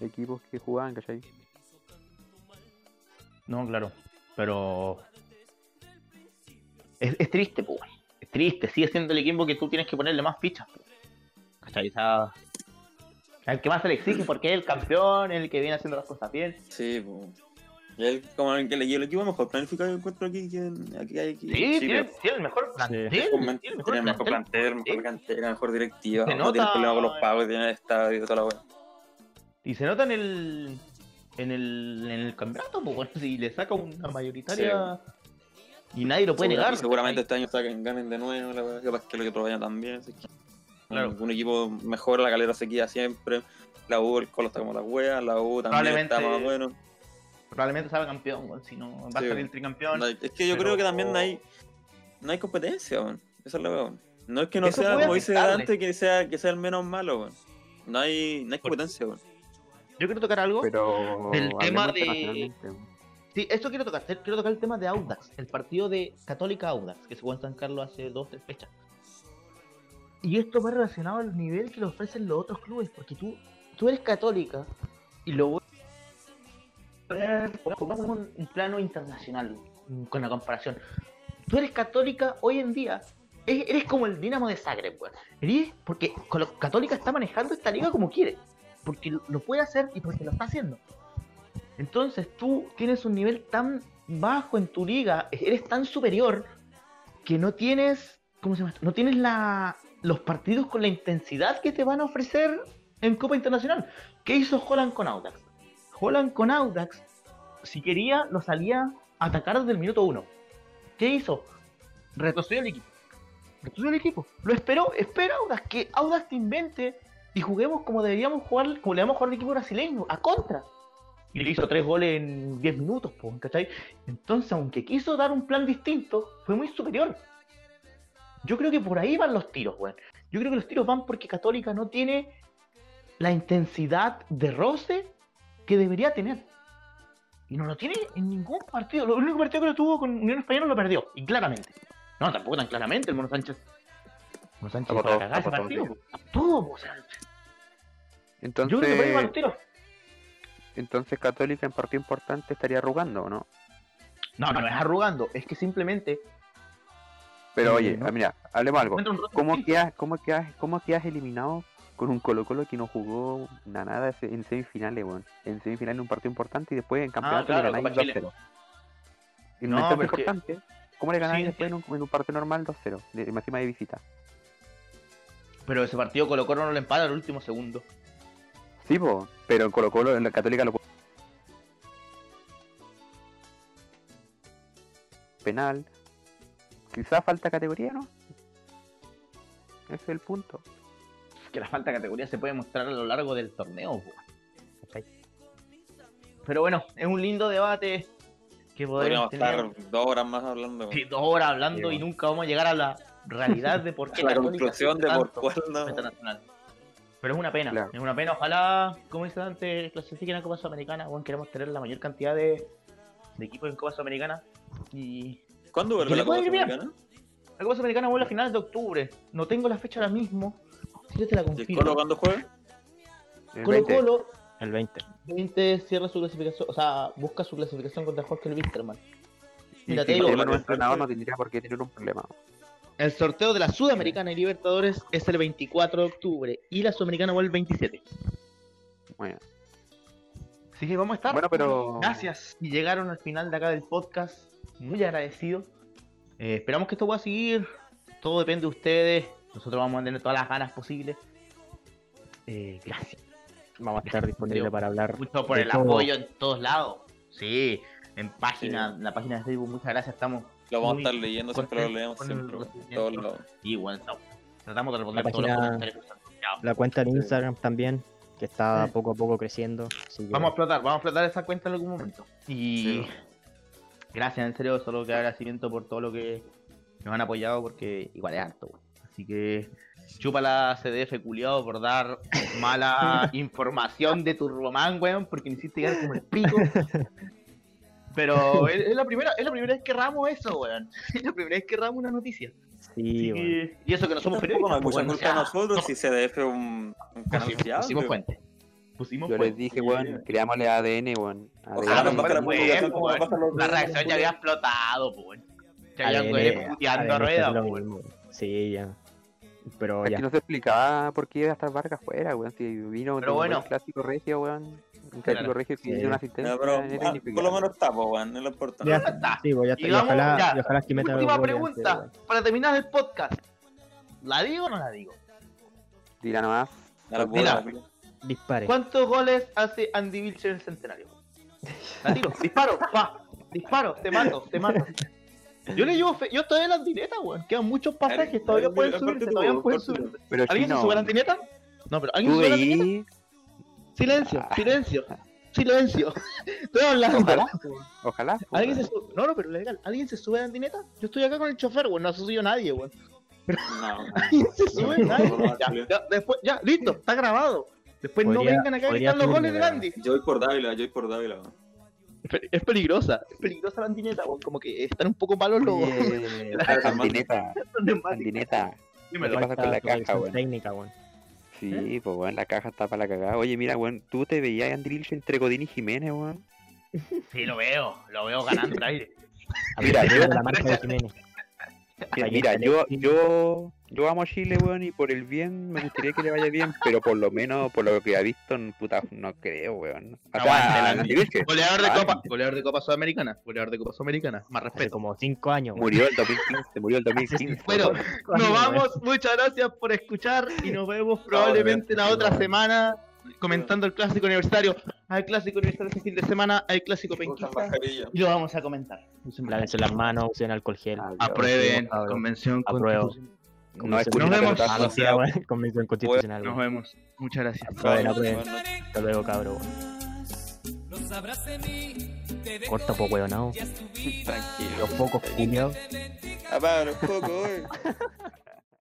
equipos que jugaban, ¿cachai? No, claro. Pero. Es, es triste, pues. Es triste. Sigue siendo el equipo que tú tienes que ponerle más fichas. po. ¿Cachai? El que más se le exige porque es el campeón, el que viene haciendo las cosas bien. Sí, pues. Y el, como el, que le- y el equipo mejor planificado que encuentro aquí, que aquí hay aquí. Sí, en tiene, el mejor plantel. Tiene Tiene el mejor el mejor plantel. plantel, mejor Sí. cantera, mejor directiva, Se no tiene problema con los pagos, tiene el estadio y toda la wea. Y se nota en el. En el, en el campeonato, pues bueno, si le saca una mayoritaria. Y nadie lo puede Segura- negar. seguramente este año saquen, ganen de nuevo, la wea, capaz que el otro año también. así que, Claro. Un equipo mejor, la calera se queda siempre. La U, el Colo está como la wea, la U también está más bueno. Probablemente salga campeón, weón, si no va a salir el tricampeón. No es que yo pero- creo que también no hay, no hay competencia, weón. Esa es la wea, weón. No es que no Eso sea, como dice. Dante, que sea, que sea el menos malo, weón. No hay, no hay competencia, weón. Yo quiero tocar algo. Pero Del tema de-. Sí, esto quiero tocar. Quiero tocar el tema de Audax, el partido de Católica Audax, que se jugó en San Carlos hace dos, tres fechas. Y esto va relacionado al nivel que le ofrecen los otros clubes, porque tú, tú eres católica y lo voy a poner un, un plano internacional mm, con la comparación. Tú eres católica hoy en día, e- eres como el Dinamo de Zagreb, weón. Porque Católica está manejando esta liga como quiere, porque lo- puede hacer y porque lo está haciendo. Entonces tú tienes un nivel tan bajo en tu liga, eres tan superior que no tienes, ¿cómo se llama? No tienes la, los partidos con la intensidad que te van a ofrecer en Copa Internacional. ¿Qué hizo Holland con Audax? Holland con Audax, si quería, lo salía a atacar desde el minuto uno. ¿Qué hizo? Retrocedió el equipo. Retrocedió el equipo. Lo esperó, espera Audax, que Audax te invente y juguemos como deberíamos jugar, como le vamos a jugar al equipo brasileño, a contra. Y le hizo tres goles en 10 minutos. Entonces, aunque quiso dar un plan distinto, fue muy superior. Yo creo que por ahí van los tiros, weón. Yo creo que los tiros van porque Católica no tiene la intensidad de roce que debería tener. Y no lo tiene en ningún partido. Lo único partido que lo tuvo con Unión Española lo perdió. Y claramente. No, tampoco tan claramente el Mono Sánchez. Mono Sánchez para todo, cagar ese partido. Todo, o sea, Entonces, yo creo que por ahí van los tiros. entonces Católica en partido importante estaría arrugando, ¿o no? No, no es arrugando. Es que simplemente. Pero Sí, oye, ¿no? ah, mira, hablemos algo. un ¿Cómo quedas, cómo quedas, cómo quedas eliminado con un Colo Colo que no jugó na- nada en semifinales, weón? En semifinales en un partido importante y después en campeonato claro, le ganáis Copa Chile. 2-0. En No, que- importante, ¿cómo le ganáis Sí, después en un, en un partido normal 2-0? De, encima de visita. Pero ese partido Colo Colo no lo empata al último segundo. Sí, po, pero en Colo Colo, en la Católica lo penal. Quizás falta categoría, ¿no? Ese es el punto. que la falta de categoría se puede mostrar a lo largo del torneo. ¿Cachai? Pero bueno, es un lindo debate que podemos Podríamos tener estar dos horas más hablando. sí, dos horas hablando Sí, y bueno. nunca vamos a llegar a la realidad de por qué [LAUGHS] la Católica conclusión de por cuál no. Meta Nacional. Pero es una pena, Claro. es una pena. Ojalá, como dice antes, clasifiquen a Copa Sudamericana. Bueno, queremos tener la mayor cantidad de, de equipos en Copa Sudamericana. Y ¿Cuándo vuelve la Copa. Sudamericana? la Copa Sudamericana vuelve a finales de octubre. No tengo la fecha ahora mismo. Si yo te la ¿Y el confirmo. Colo cuándo juega? El Colo 20. Colo El 20. 20 cierra su clasificación, o sea, busca su clasificación contra Jorge Wisterman. Y Mira, si te digo, un entrenador no tendría por qué tener un problema. el sorteo de la Sudamericana y Libertadores es el 24 de octubre y la Sudamericana vuelve el 27. Bueno, Así que vamos a estar. Bueno, pero- Gracias. Y llegaron al final de acá del podcast. Muy agradecido. Eh, esperamos que esto pueda seguir. Todo depende de ustedes. Nosotros vamos a tener todas las ganas posibles. Eh, gracias. Vamos a estar disponibles para hablar. Mucho por de el todo. apoyo en todos lados. Sí, en página, en la página de Facebook, muchas gracias. Estamos Lo vamos a estar leyendo, siempre lo leemos siempre. recibimiento. Todos lados. igual. no. Tratamos de responder La todos los página- comentarios. que se han enviado. La cuenta en Instagram también, que está Sí. poco a poco creciendo. que- Vamos a explotar, vamos a explotar esa cuenta en algún momento. Y Sí. Gracias, en serio, solo que agradecimiento por todo lo que nos han apoyado, porque igual es harto, weón. Así que chupa la CDF culiado por dar [LAUGHS] mala información de Turboman, weón, porque me hiciste quedar como el pico. Pero es, es la primera, es la primera vez que ramos eso, weón. [LAUGHS] Es la primera vez que ramos una noticia. Sí, que- y eso que no somos periodistas. pues, mucha weón, o culpa a nosotros si CDF es un, un canal pusimos fuente. Pusimos yo les dije, weón, creámosle ADN, weón. Ojalá ADN. la pues, reacción ya había explotado, pues. weón. Ya habían puteando a ADN rueda, es lo pues, weón. mismo. Sí, ya. Pero Es ya. que no se explicaba por qué iba a estar Vargas fuera, weón. Si vino Pero un bueno. buen clásico regio, weón. Un Claro. clásico regio que Sí. una asistencia. Ya, pero ah, por lo menos está, pues, weón, no lo importa. Ya está. Sí, pues ya está. Y Y, vamos, ojalá, ya. y ojalá que meta Última pregunta, antes, para terminar el podcast. ¿La digo o no la digo? Tira nomás. A Dispare. ¿Cuántos goles hace Andy Vilcher en el centenario? [LAUGHS] La tiro, disparo, pa, disparo, te mato, te mato. Yo le llevo fe, yo estoy en la andineta, weón. Quedan muchos pasajes, todavía pueden subirse, todavía pueden subirse. Pero ¿Alguien se sube a la andineta? No, pero ¿alguien se sube a la andineta? veí. Silencio, silencio, silencio. [LAUGHS] Estoy hablando. Ojalá. Ojalá. ¿Alguien se sube? No, no, pero legal. ¿Alguien se sube a la andineta? Yo estoy acá con el chofer, weón. No subió nadie, weón. No, [LAUGHS] ¿Alguien se sube? no, Nadie. no, no, Ya, Julio. ya, después, ya, listo, está grabado. Después no vengan acá gritar los goles de weón. Andy. yo voy por Dávila, yo voy por Dávila. Es pe- Es peligrosa, es peligrosa la andineta, weón. Como que están un poco malos los [LAUGHS] Andineta, [LAUGHS] los neumáticos. Andineta. Dímelo. ¿Qué pasa con la caja, weón? técnica, weón. Sí, pues weón, la caja está para la cagada. Oye, mira, weón, tú te veías a Andy Vilche entre Godín y Jiménez, weón. Sí, lo veo, lo veo ganando el [LAUGHS] aire. Mira, yo- la marca de Jiménez. Mira, yo, yo, yo amo a Chile, weón, y por el bien me gustaría que le vaya bien, pero por lo menos, por lo que ha visto, puta, no creo, weón. O sea, Vilche Goleador de. Copa, goleador de Copa Sudamericana, goleador de Copa Sudamericana, más Hace respeto. como 5 años, weón. murió el 2015, murió el 2015. Bueno, nos vamos, muchas gracias por escuchar y nos vemos [LAUGHS] probablemente la otra semana comentando el clásico universitario. Hay clásico universitario este fin de semana, hay clásico penquista y lo vamos a comentar. Lávense las manos, usen alcohol gel. Adiós. Aprueben, convención Apruebo. escuchen Nos vemos. Ah, no, weón, Convención constitucional. Nos vemos. Muchas gracias. Hasta luego, cabrón. Corta po, weón, no. Tranquilo. Los pocos culiados. Apaga los weón. [LAUGHS]